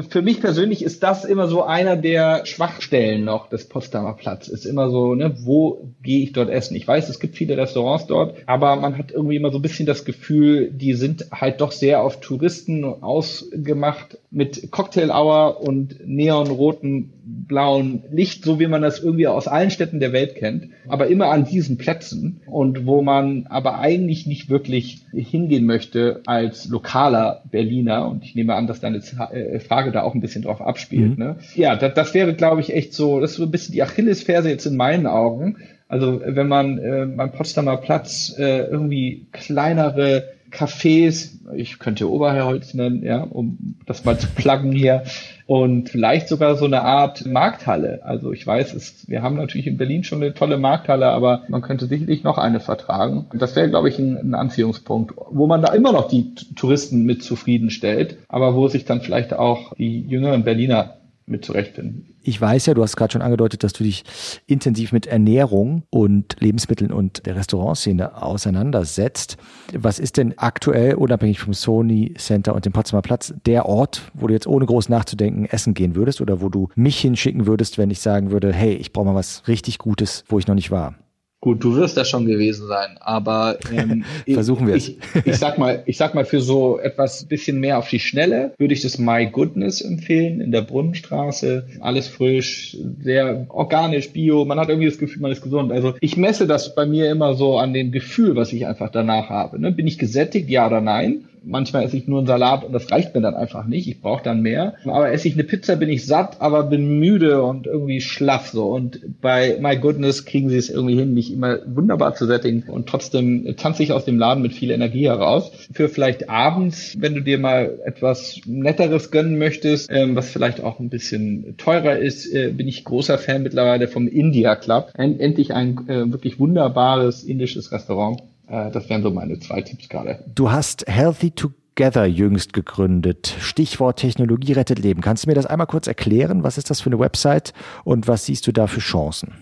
für mich persönlich ist das immer so einer der Schwachstellen noch des Potsdamer Platz. Ist immer so, ne, wo gehe ich dort essen? Ich weiß, es gibt viele Restaurants dort, aber man hat irgendwie immer so ein bisschen das Gefühl, die sind halt doch sehr auf Touristen ausgemacht mit Cocktail Hour und neonroten blauen Licht, so wie man das irgendwie aus allen Städten der Welt kennt, aber immer an diesen Plätzen und wo man aber eigentlich nicht wirklich hingehen möchte als lokaler Berliner und ich nehme an, dass deine äh, Frage da auch ein bisschen drauf abspielt. Mhm. Ne? Ja, das, das wäre, glaube ich, echt so, das ist so ein bisschen die Achillesferse jetzt in meinen Augen. Also wenn man äh, beim Potsdamer Platz äh, irgendwie kleinere Cafés, ich könnte Oberherholz nennen, ja, um das mal zu pluggen hier, und vielleicht sogar so eine Art Markthalle. Also ich weiß, es, wir haben natürlich in Berlin schon eine tolle Markthalle, aber man könnte sicherlich noch eine vertragen. Das wäre, glaube ich, ein, ein Anziehungspunkt, wo man da immer noch die Touristen mit zufriedenstellt, aber wo sich dann vielleicht auch die jüngeren Berliner mit zurechtfinden. Ich weiß ja, du hast gerade schon angedeutet, dass du dich intensiv mit Ernährung und Lebensmitteln und der Restaurantszene auseinandersetzt. Was ist denn aktuell, unabhängig vom Sony Center und dem Potsdamer Platz, der Ort, wo du jetzt ohne groß nachzudenken essen gehen würdest oder wo du mich hinschicken würdest, wenn ich sagen würde, hey, ich brauche mal was richtig Gutes, wo ich noch nicht war? Gut, du wirst das schon gewesen sein, aber ähm, versuchen wir es. Ich, ich, sag mal, ich sag mal für so etwas bisschen mehr auf die Schnelle würde ich das My Goodness empfehlen in der Brunnenstraße. Alles frisch, sehr organisch, bio. Man hat irgendwie das Gefühl, man ist gesund. Also ich messe das bei mir immer so an dem Gefühl, was ich einfach danach habe. Ne? Bin ich gesättigt, ja oder nein? Manchmal esse ich nur einen Salat und das reicht mir dann einfach nicht. Ich brauche dann mehr. Aber esse ich eine Pizza, bin ich satt, aber bin müde und irgendwie schlaff so. Und bei My Goodness kriegen sie es irgendwie hin, mich immer wunderbar zu sättigen und trotzdem tanze ich aus dem Laden mit viel Energie heraus. Für vielleicht abends, wenn du dir mal etwas Netteres gönnen möchtest, ähm, was vielleicht auch ein bisschen teurer ist, äh, bin ich großer Fan mittlerweile vom India Club. Endlich ein äh, wirklich wunderbares indisches Restaurant äh, das wären so meine zwei Tipps gerade. Du hast Healthy Together jüngst gegründet. Stichwort Technologie rettet Leben. Kannst du mir das einmal kurz erklären? Was ist das für eine Website und was siehst du da für Chancen?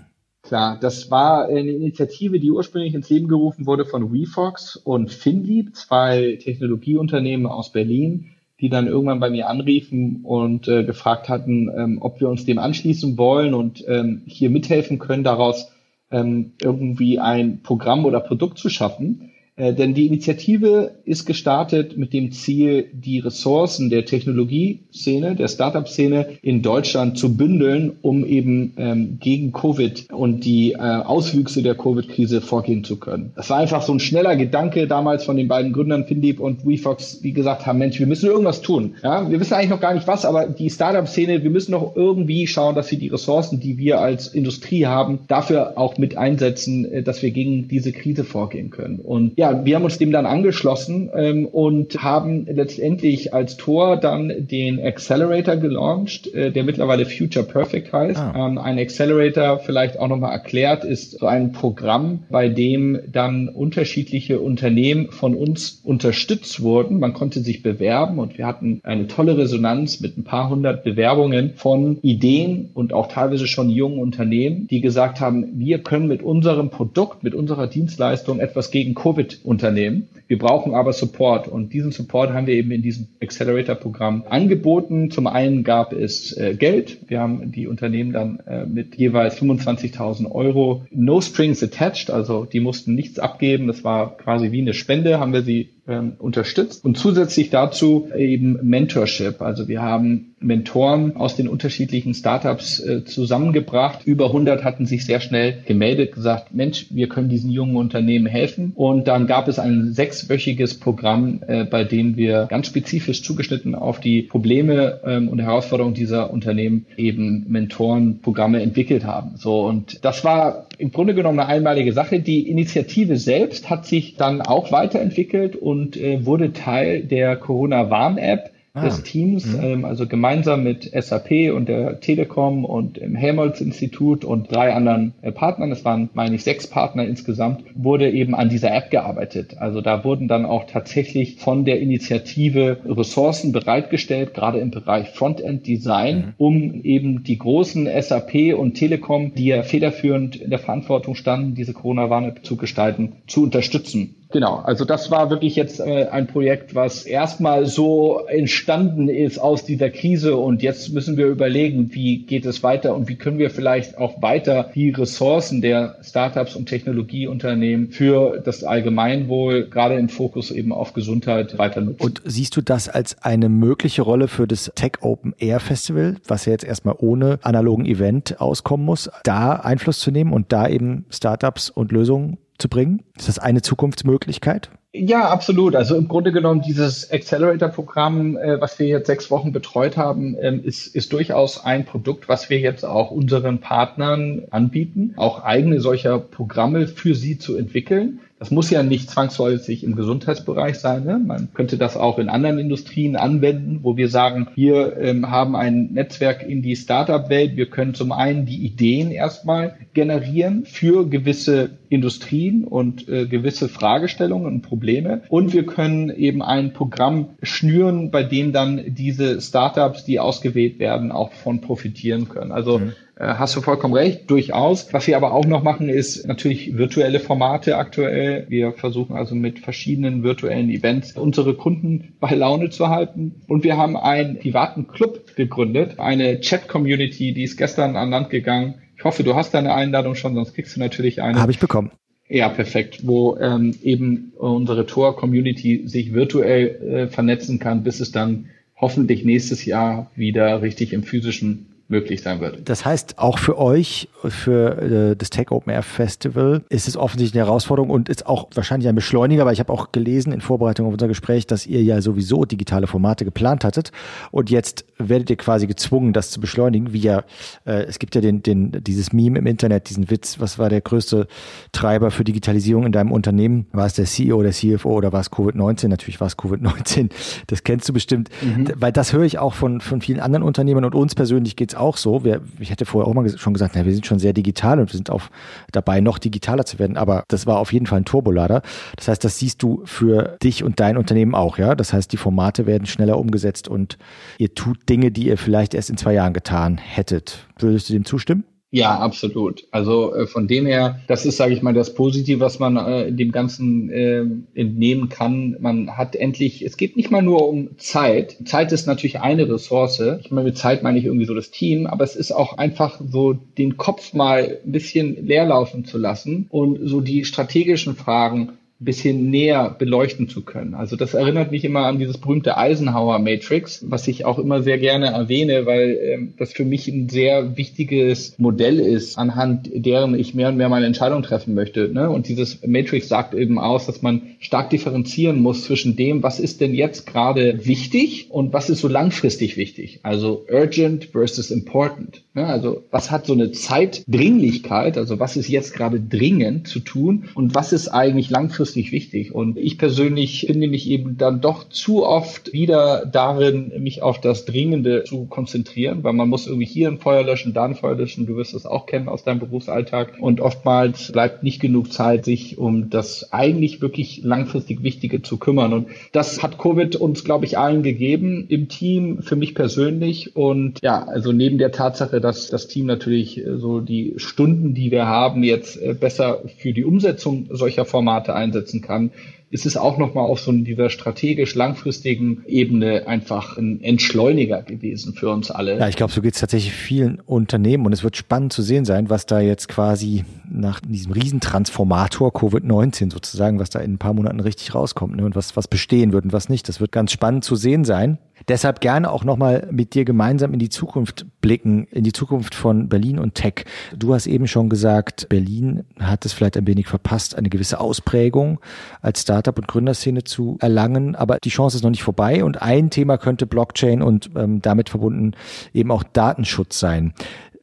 Klar, das war eine Initiative, die ursprünglich ins Leben gerufen wurde von WeFox und Finlieb, zwei Technologieunternehmen aus Berlin, die dann irgendwann bei mir anriefen und äh, gefragt hatten, ähm, ob wir uns dem anschließen wollen und ähm, hier mithelfen können, daraus ähm, irgendwie ein Programm oder Produkt zu schaffen, äh, denn die Initiative ist gestartet mit dem Ziel, die Ressourcen der Technologieszene, der Startup-Szene in Deutschland zu bündeln, um eben ähm, gegen Covid und die äh, Auswüchse der Covid-Krise vorgehen zu können. Das war einfach so ein schneller Gedanke damals von den beiden Gründern Finlieb und WeFox, die gesagt haben, Mensch, wir müssen irgendwas tun. Ja, wir wissen eigentlich noch gar nicht was, aber die Startup-Szene, wir müssen noch irgendwie schauen, dass wir die Ressourcen, die wir als Industrie haben, dafür auch mit einsetzen, äh, dass wir gegen diese Krise vorgehen können. Und ja, wir haben uns dem dann angeschlossen ähm, und haben letztendlich als Tor dann den Accelerator gelauncht, äh, der mittlerweile Future Perfect heißt. Ah. Ähm, ein Accelerator, vielleicht auch nochmal erklärt, ist so ein Programm, bei dem dann unterschiedliche Unternehmen von uns unterstützt wurden. Man konnte sich bewerben und wir hatten eine tolle Resonanz mit ein paar hundert Bewerbungen von Ideen und auch teilweise schon jungen Unternehmen, die gesagt haben, wir können mit unserem Produkt, mit unserer Dienstleistung etwas gegen Covid Unternehmen. Wir brauchen aber Support und diesen Support haben wir eben in diesem Accelerator-Programm angeboten. Zum einen gab es äh, Geld. Wir haben die Unternehmen dann äh, mit jeweils 25.000 Euro No Strings Attached, also die mussten nichts abgeben. Das war quasi wie eine Spende, haben wir sie ähm, unterstützt. Und zusätzlich dazu eben Mentorship. Also wir haben Mentoren aus den unterschiedlichen Startups äh, zusammengebracht. Über 100 hatten sich sehr schnell gemeldet, gesagt, Mensch, wir können diesen jungen Unternehmen helfen. Und dann gab es sechs sechswöchiges Programm, äh, bei dem wir ganz spezifisch zugeschnitten auf die Probleme ähm, und Herausforderungen dieser Unternehmen eben Mentorenprogramme entwickelt haben. So und das war im Grunde genommen eine einmalige Sache. Die Initiative selbst hat sich dann auch weiterentwickelt und äh, wurde Teil der Corona-Warn-App ah. des Teams, mhm. ähm, also gemeinsam mit SAP und der Telekom und im Helmholtz-Institut und drei anderen äh, Partnern, es waren, meine ich, sechs Partner insgesamt, wurde eben an dieser App gearbeitet. Also da wurden dann auch tatsächlich von der Initiative Ressourcen bereitgestellt, gerade im Bereich Frontend-Design, mhm. um eben die großen SAP und Telekom, die ja federführend in der Verantwortung standen, diese Corona-Warn-App zu gestalten, zu unterstützen. Genau, also das war wirklich jetzt äh, ein Projekt, was erstmal so entstanden ist aus dieser Krise und jetzt müssen wir überlegen, wie geht es weiter und wie können wir vielleicht auch weiter die Ressourcen der Startups und Technologieunternehmen für das Allgemeinwohl, gerade im Fokus eben auf Gesundheit, weiter nutzen. Und siehst du das als eine mögliche Rolle für das Tech Open Air Festival, was ja jetzt erstmal ohne analogen Event auskommen muss, da Einfluss zu nehmen und da eben Startups und Lösungen zu bringen? Ist das eine Zukunftsmöglichkeit? Ja, absolut. Also im Grunde genommen dieses Accelerator-Programm, äh, was wir jetzt sechs Wochen betreut haben, ähm, ist, ist durchaus ein Produkt, was wir jetzt auch unseren Partnern anbieten, auch eigene solcher Programme für sie zu entwickeln. Das muss ja nicht zwangsläufig im Gesundheitsbereich sein. Ne? Man könnte das auch in anderen Industrien anwenden, wo wir sagen, wir ähm, haben ein Netzwerk in die Startup-Welt. Wir können zum einen die Ideen erstmal generieren für gewisse Industrien und äh, gewisse Fragestellungen und Probleme. Und wir können eben ein Programm schnüren, bei dem dann diese Startups, die ausgewählt werden, auch von profitieren können. Also mhm. Äh, hast du vollkommen recht, durchaus. Was wir aber auch noch machen, ist natürlich virtuelle Formate aktuell. Wir versuchen also mit verschiedenen virtuellen Events unsere Kunden bei Laune zu halten. Und wir haben einen privaten Club gegründet, eine Chat-Community, die ist gestern an Land gegangen. Ich hoffe, du hast deine Einladung schon, sonst kriegst du natürlich eine. Habe ich bekommen. Ja, perfekt, wo ähm, eben unsere Tor-Community sich virtuell äh, vernetzen kann, bis es dann hoffentlich nächstes Jahr wieder richtig im physischen möglich sein wird. Das heißt, auch für euch, für äh, das Tech Open Air Festival, ist es offensichtlich eine Herausforderung und ist auch wahrscheinlich ein Beschleuniger, weil ich habe auch gelesen in Vorbereitung auf unser Gespräch, dass ihr ja sowieso digitale Formate geplant hattet und jetzt werdet ihr quasi gezwungen, das zu beschleunigen, wie ja, äh, es gibt ja den, den, dieses Meme im Internet, diesen Witz, was war der größte Treiber für Digitalisierung in deinem Unternehmen? War es der CEO, der CFO oder war es Covid-19? Natürlich war es Covid-19, das kennst du bestimmt, mhm. weil das höre ich auch von, von vielen anderen Unternehmern und uns persönlich geht es auch so. Wir, ich hätte vorher auch mal schon gesagt, na, wir sind schon sehr digital und wir sind auch dabei, noch digitaler zu werden. Aber das war auf jeden Fall ein Turbolader. Das heißt, das siehst du für dich und dein Unternehmen auch, ja. Das heißt, die Formate werden schneller umgesetzt und ihr tut Dinge, die ihr vielleicht erst in zwei Jahren getan hättet. Würdest du dem zustimmen? Ja, absolut. Also äh, von dem her, das ist, sage ich mal, das Positive, was man äh, dem Ganzen äh, entnehmen kann. Man hat endlich, es geht nicht mal nur um Zeit. Zeit ist natürlich eine Ressource. Ich meine, mit Zeit meine ich irgendwie so das Team, aber es ist auch einfach so, den Kopf mal ein bisschen leer laufen zu lassen und so die strategischen Fragen bisschen näher beleuchten zu können. Also das erinnert mich immer an dieses berühmte Eisenhower Matrix, was ich auch immer sehr gerne erwähne, weil ähm, das für mich ein sehr wichtiges Modell ist, anhand deren ich mehr und mehr meine Entscheidung treffen möchte. Ne? Und dieses Matrix sagt eben aus, dass man stark differenzieren muss zwischen dem, was ist denn jetzt gerade wichtig und was ist so langfristig wichtig. Also urgent versus important. Ne? Also was hat so eine Zeitdringlichkeit, also was ist jetzt gerade dringend zu tun und was ist eigentlich langfristig langfristig wichtig. Und ich persönlich finde mich eben dann doch zu oft wieder darin, mich auf das Dringende zu konzentrieren, weil man muss irgendwie hier ein Feuer löschen, da ein Feuer löschen. Du wirst es auch kennen aus deinem Berufsalltag. Und oftmals bleibt nicht genug Zeit, sich um das eigentlich wirklich langfristig Wichtige zu kümmern. Und das hat Covid uns, glaube ich, allen gegeben im Team, für mich persönlich. Und ja, also neben der Tatsache, dass das Team natürlich so die Stunden, die wir haben, jetzt besser für die Umsetzung solcher Formate einsetzt, umsetzen kann, ist es auch nochmal auf so dieser strategisch langfristigen Ebene einfach ein Entschleuniger gewesen für uns alle. Ja, ich glaube, so geht es tatsächlich vielen Unternehmen und es wird spannend zu sehen sein, was da jetzt quasi nach diesem Riesentransformator Covid-19 sozusagen, was da in ein paar Monaten richtig rauskommt ne, und was, was bestehen wird und was nicht. Das wird ganz spannend zu sehen sein. Deshalb gerne auch nochmal mit dir gemeinsam in die Zukunft blicken, in die Zukunft von Berlin und Tech. Du hast eben schon gesagt, Berlin hat es vielleicht ein wenig verpasst, eine gewisse Ausprägung als Startup- und Gründerszene zu erlangen, aber die Chance ist noch nicht vorbei und ein Thema könnte Blockchain und ähm, damit verbunden eben auch Datenschutz sein.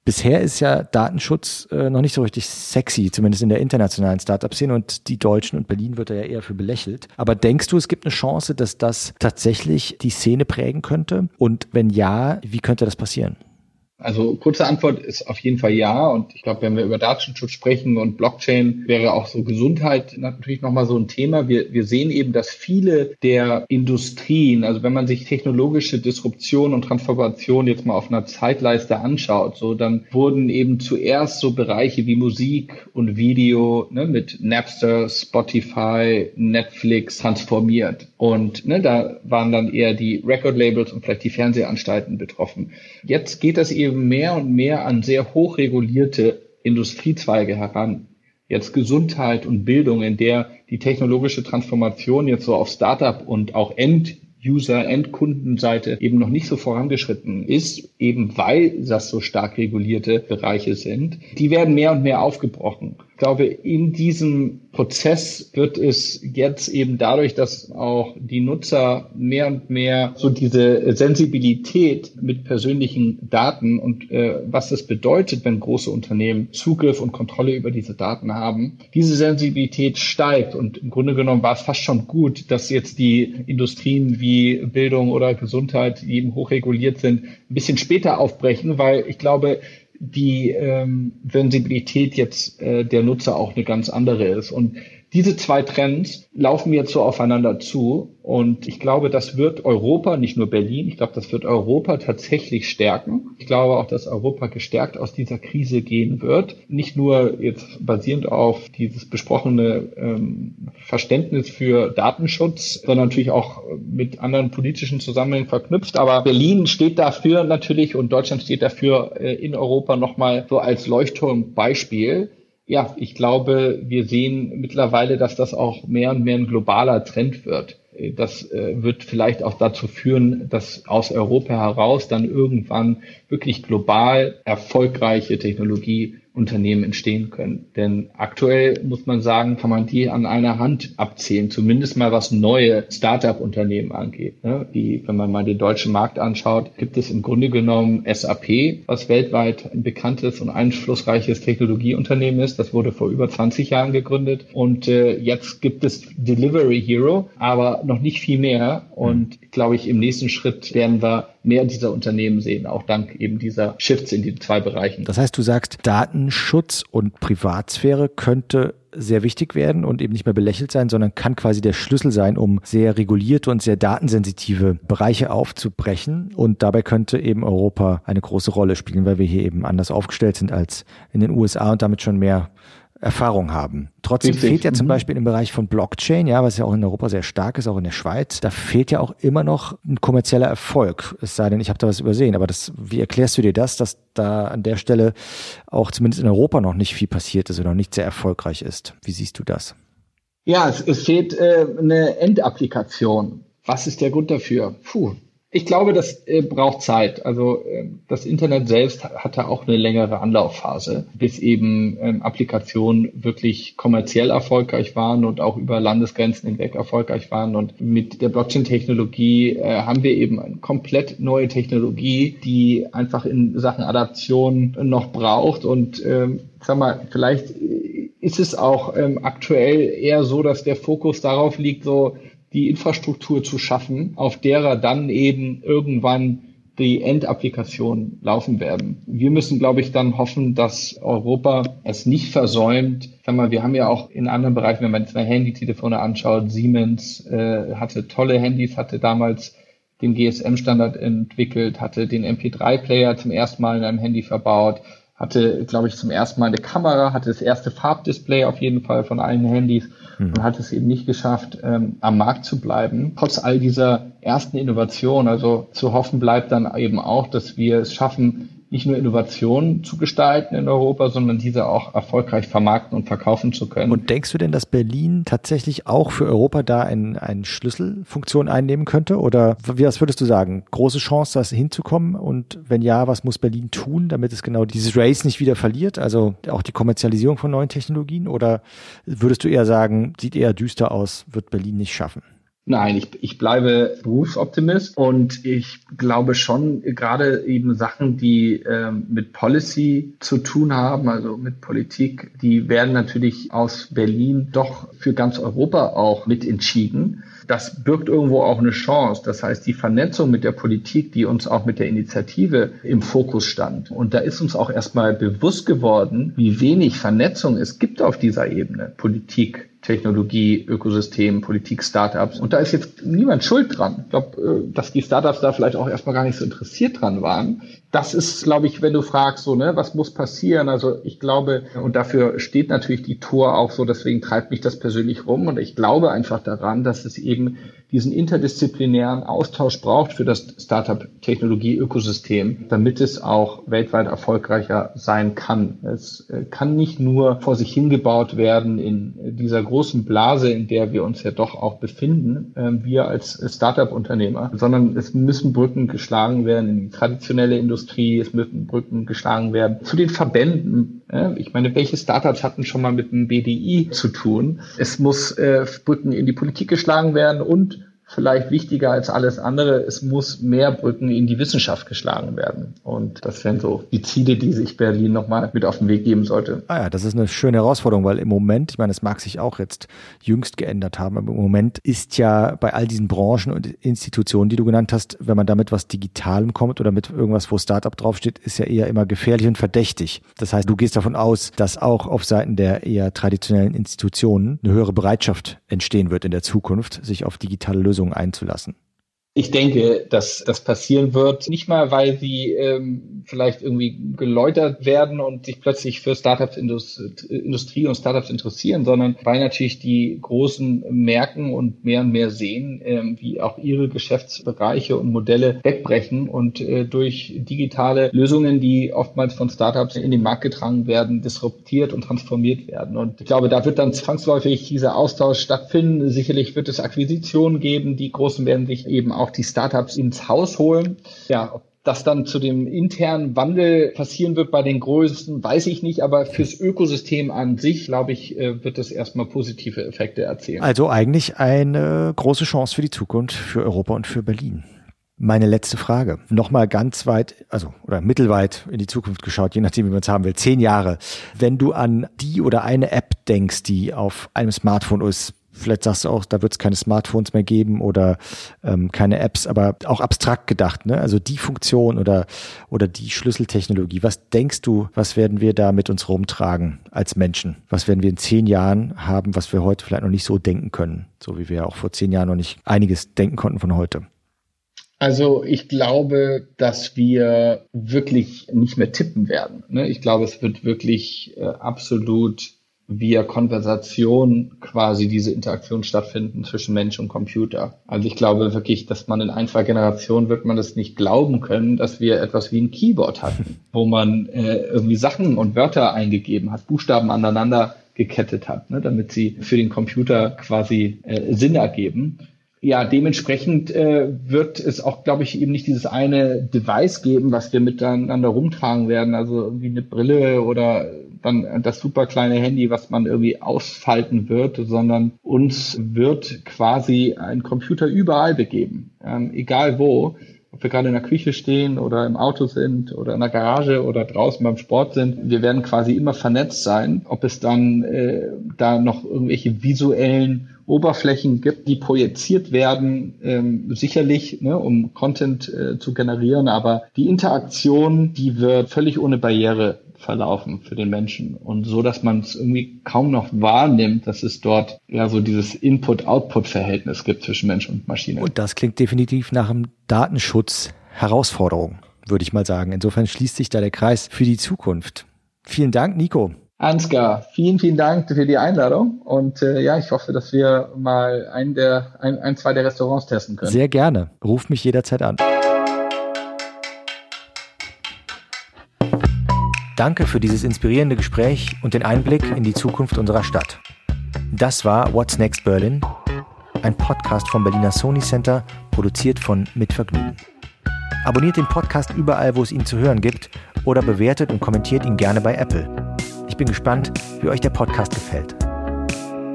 Bisher ist ja Datenschutz äh, noch nicht so richtig sexy, zumindest in der internationalen Startup-Szene und die Deutschen und Berlin wird da ja eher für belächelt. Aber denkst du, es gibt eine Chance, dass das tatsächlich die Szene prägen könnte? Und wenn ja, wie könnte das passieren? Also kurze Antwort ist auf jeden Fall ja. Und ich glaube, wenn wir über Datenschutz sprechen und Blockchain, wäre auch so Gesundheit natürlich nochmal so ein Thema. Wir, wir sehen eben, dass viele der Industrien, also wenn man sich technologische Disruption und Transformation jetzt mal auf einer Zeitleiste anschaut, so dann wurden eben zuerst so Bereiche wie Musik und Video ne, mit Napster, Spotify, Netflix transformiert. Und ne, da waren dann eher die Record-Labels und vielleicht die Fernsehanstalten betroffen. Jetzt geht das eben eben mehr und mehr an sehr hochregulierte Industriezweige heran. Jetzt Gesundheit und Bildung, in der die technologische Transformation jetzt so auf Startup und auch End User, Endkundenseite eben noch nicht so vorangeschritten ist, eben weil das so stark regulierte Bereiche sind, die werden mehr und mehr aufgebrochen. Ich glaube, in diesem Prozess wird es jetzt eben dadurch, dass auch die Nutzer mehr und mehr so diese Sensibilität mit persönlichen Daten und äh, was das bedeutet, wenn große Unternehmen Zugriff und Kontrolle über diese Daten haben, diese Sensibilität steigt. Und im Grunde genommen war es fast schon gut, dass jetzt die Industrien wie Bildung oder Gesundheit, die eben hochreguliert sind, ein bisschen später aufbrechen, weil ich glaube, die ähm, Sensibilität jetzt äh, der Nutzer auch eine ganz andere ist. Und diese zwei Trends laufen jetzt so aufeinander zu und ich glaube, das wird Europa, nicht nur Berlin, ich glaube, das wird Europa tatsächlich stärken. Ich glaube auch, dass Europa gestärkt aus dieser Krise gehen wird. Nicht nur jetzt basierend auf dieses besprochene ähm, Verständnis für Datenschutz, sondern natürlich auch mit anderen politischen Zusammenhängen verknüpft. Aber Berlin steht dafür natürlich und Deutschland steht dafür äh, in Europa nochmal so als Leuchtturmbeispiel ja, ich glaube, wir sehen mittlerweile, dass das auch mehr und mehr ein globaler Trend wird. Das äh, wird vielleicht auch dazu führen, dass aus Europa heraus dann irgendwann wirklich global erfolgreiche Technologie Unternehmen entstehen können. Denn aktuell muss man sagen, kann man die an einer Hand abzählen, zumindest mal was neue Startup-Unternehmen angeht. Ne? Die, wenn man mal den deutschen Markt anschaut, gibt es im Grunde genommen SAP, was weltweit ein bekanntes und einflussreiches Technologieunternehmen ist. Das wurde vor über 20 Jahren gegründet. Und äh, jetzt gibt es Delivery Hero, aber noch nicht viel mehr. Und glaube ich, im nächsten Schritt werden wir mehr dieser Unternehmen sehen, auch dank eben dieser Shifts in die zwei Bereichen. Das heißt, du sagst, Datenschutz und Privatsphäre könnte sehr wichtig werden und eben nicht mehr belächelt sein, sondern kann quasi der Schlüssel sein, um sehr regulierte und sehr datensensitive Bereiche aufzubrechen. Und dabei könnte eben Europa eine große Rolle spielen, weil wir hier eben anders aufgestellt sind als in den USA und damit schon mehr Erfahrung haben. Trotzdem Richtig. fehlt ja zum mhm. Beispiel im Bereich von Blockchain, ja, was ja auch in Europa sehr stark ist, auch in der Schweiz, da fehlt ja auch immer noch ein kommerzieller Erfolg. Es sei denn, ich habe da was übersehen. Aber das, wie erklärst du dir das, dass da an der Stelle auch zumindest in Europa noch nicht viel passiert ist oder noch nicht sehr erfolgreich ist? Wie siehst du das? Ja, es, es fehlt äh, eine Endapplikation. Was ist der Grund dafür? Puh, ich glaube, das äh, braucht Zeit. Also äh, das Internet selbst hatte auch eine längere Anlaufphase, bis eben ähm, Applikationen wirklich kommerziell erfolgreich waren und auch über Landesgrenzen hinweg erfolgreich waren. Und mit der Blockchain-Technologie äh, haben wir eben eine komplett neue Technologie, die einfach in Sachen Adaption noch braucht. Und ähm, sag mal, vielleicht ist es auch ähm, aktuell eher so, dass der Fokus darauf liegt, so die Infrastruktur zu schaffen, auf derer dann eben irgendwann die Endapplikationen laufen werden. Wir müssen, glaube ich, dann hoffen, dass Europa es nicht versäumt. Sag mal, wir haben ja auch in anderen Bereichen, wenn man jetzt mal Handytelefone anschaut, Siemens äh, hatte tolle Handys, hatte damals den GSM-Standard entwickelt, hatte den MP3-Player zum ersten Mal in einem Handy verbaut, hatte, glaube ich, zum ersten Mal eine Kamera, hatte das erste Farbdisplay auf jeden Fall von allen Handys mhm. und hat es eben nicht geschafft, ähm, am Markt zu bleiben. Trotz all dieser ersten Innovationen, also zu hoffen bleibt dann eben auch, dass wir es schaffen, nicht nur Innovationen zu gestalten in Europa, sondern diese auch erfolgreich vermarkten und verkaufen zu können. Und denkst du denn, dass Berlin tatsächlich auch für Europa da eine ein Schlüsselfunktion einnehmen könnte? Oder was würdest du sagen? Große Chance, das hinzukommen? Und wenn ja, was muss Berlin tun, damit es genau dieses Race nicht wieder verliert? Also auch die Kommerzialisierung von neuen Technologien? Oder würdest du eher sagen, sieht eher düster aus, wird Berlin nicht schaffen? Nein, ich, ich bleibe Berufsoptimist und ich glaube schon, gerade eben Sachen, die ähm, mit Policy zu tun haben, also mit Politik, die werden natürlich aus Berlin doch für ganz Europa auch mit entschieden. Das birgt irgendwo auch eine Chance. Das heißt, die Vernetzung mit der Politik, die uns auch mit der Initiative im Fokus stand. Und da ist uns auch erstmal bewusst geworden, wie wenig Vernetzung es gibt auf dieser Ebene. Politik, Technologie, Ökosystem, Politik, Startups. Und da ist jetzt niemand schuld dran. Ich glaube, äh, dass die Startups da vielleicht auch erstmal gar nicht so interessiert dran waren. Das ist, glaube ich, wenn du fragst, so, ne, was muss passieren? Also ich glaube, und dafür steht natürlich die Tour auch so, deswegen treibt mich das persönlich rum. Und ich glaube einfach daran, dass es eben diesen interdisziplinären Austausch braucht für das Startup-Technologie-Ökosystem, damit es auch weltweit erfolgreicher sein kann. Es äh, kann nicht nur vor sich hingebaut werden in dieser großen Blase, in der wir uns ja doch auch befinden, äh, wir als Startup-Unternehmer, sondern es müssen Brücken geschlagen werden in die traditionelle Industrie, es müssen Brücken geschlagen werden zu den Verbänden. Ich meine, welche Startups hatten schon mal mit dem BDI zu tun? Es muss äh, Brücken in die Politik geschlagen werden und vielleicht wichtiger als alles andere, es muss mehr Brücken in die Wissenschaft geschlagen werden. Und das wären so die Ziele, die sich Berlin nochmal mit auf den Weg geben sollte. Ah ja, das ist eine schöne Herausforderung, weil im Moment, ich meine, es mag sich auch jetzt jüngst geändert haben, aber im Moment ist ja bei all diesen Branchen und Institutionen, die du genannt hast, wenn man damit was Digitalem kommt oder mit irgendwas, wo Startup draufsteht, ist ja eher immer gefährlich und verdächtig. Das heißt, du gehst davon aus, dass auch auf Seiten der eher traditionellen Institutionen eine höhere Bereitschaft entstehen wird in der Zukunft, sich auf digitale Lösungen Lösungen einzulassen? Ich denke, dass das passieren wird. Nicht mal, weil sie ähm, vielleicht irgendwie geläutert werden und sich plötzlich für Startups, Industrie und Startups interessieren, sondern weil natürlich die Großen merken und mehr und mehr sehen, ähm, wie auch ihre Geschäftsbereiche und Modelle wegbrechen und äh, durch digitale Lösungen, die oftmals von Startups in den Markt getragen werden, disruptiert und transformiert werden. Und ich glaube, da wird dann zwangsläufig dieser Austausch stattfinden. Sicherlich wird es Akquisitionen geben. Die Großen werden sich eben auch auch die Startups ins Haus holen. Ja, ob das dann zu dem internen Wandel passieren wird bei den Größten, weiß ich nicht, aber fürs Ökosystem an sich, glaube ich, äh, wird das erstmal positive Effekte erzielen. Also eigentlich eine große Chance für die Zukunft, für Europa und für Berlin. Meine letzte Frage. Nochmal ganz weit, also oder mittelweit in die Zukunft geschaut, je nachdem, wie man es haben will. Zehn Jahre. Wenn du an die oder eine App denkst, die auf einem Smartphone ist, vielleicht sagst du auch, da wird es keine Smartphones mehr geben oder ähm, keine Apps, aber auch abstrakt gedacht, ne? Also die Funktion oder oder die Schlüsseltechnologie. Was denkst du, was werden wir da mit uns rumtragen als Menschen? Was werden wir in zehn Jahren haben, was wir heute vielleicht noch nicht so denken können, so wie wir auch vor zehn Jahren noch nicht einiges denken konnten von heute? Also ich glaube, dass wir wirklich nicht mehr tippen werden. Ne? Ich glaube, es wird wirklich äh, absolut via Konversation quasi diese Interaktion stattfinden zwischen Mensch und Computer. Also ich glaube wirklich, dass man in ein, zwei Generationen wird man das nicht glauben können, dass wir etwas wie ein Keyboard hatten, wo man äh, irgendwie Sachen und Wörter eingegeben hat, Buchstaben aneinander gekettet hat, ne, damit sie für den Computer quasi äh, Sinn ergeben. Ja, dementsprechend äh, wird es auch, glaube ich, eben nicht dieses eine Device geben, was wir miteinander rumtragen werden, also irgendwie eine Brille oder dann das super kleine Handy, was man irgendwie ausfalten wird, sondern uns wird quasi ein Computer überall begeben, ähm, egal wo. Ob wir gerade in der Küche stehen oder im Auto sind oder in der Garage oder draußen beim Sport sind, wir werden quasi immer vernetzt sein. Ob es dann äh, da noch irgendwelche visuellen Oberflächen gibt, die projiziert werden, ähm, sicherlich, ne, um Content äh, zu generieren, aber die Interaktion, die wird völlig ohne Barriere verlaufen für den Menschen und so, dass man es irgendwie kaum noch wahrnimmt, dass es dort ja so dieses Input-Output-Verhältnis gibt zwischen Mensch und Maschine. Und das klingt definitiv nach einem Datenschutz Herausforderung, würde ich mal sagen. Insofern schließt sich da der Kreis für die Zukunft. Vielen Dank, Nico. Ansgar, vielen, vielen Dank für die Einladung und äh, ja, ich hoffe, dass wir mal ein der ein, ein, zwei der Restaurants testen können. Sehr gerne. Ruf mich jederzeit an. Danke für dieses inspirierende Gespräch und den Einblick in die Zukunft unserer Stadt. Das war What's Next Berlin, ein Podcast vom Berliner Sony Center, produziert von Mitvergnügen. Abonniert den Podcast überall, wo es ihn zu hören gibt oder bewertet und kommentiert ihn gerne bei Apple. Ich bin gespannt, wie euch der Podcast gefällt.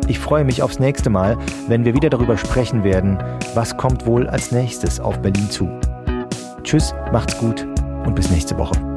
Ich freue mich aufs nächste Mal, wenn wir wieder darüber sprechen werden, was kommt wohl als nächstes auf Berlin zu. Tschüss, macht's gut und bis nächste Woche.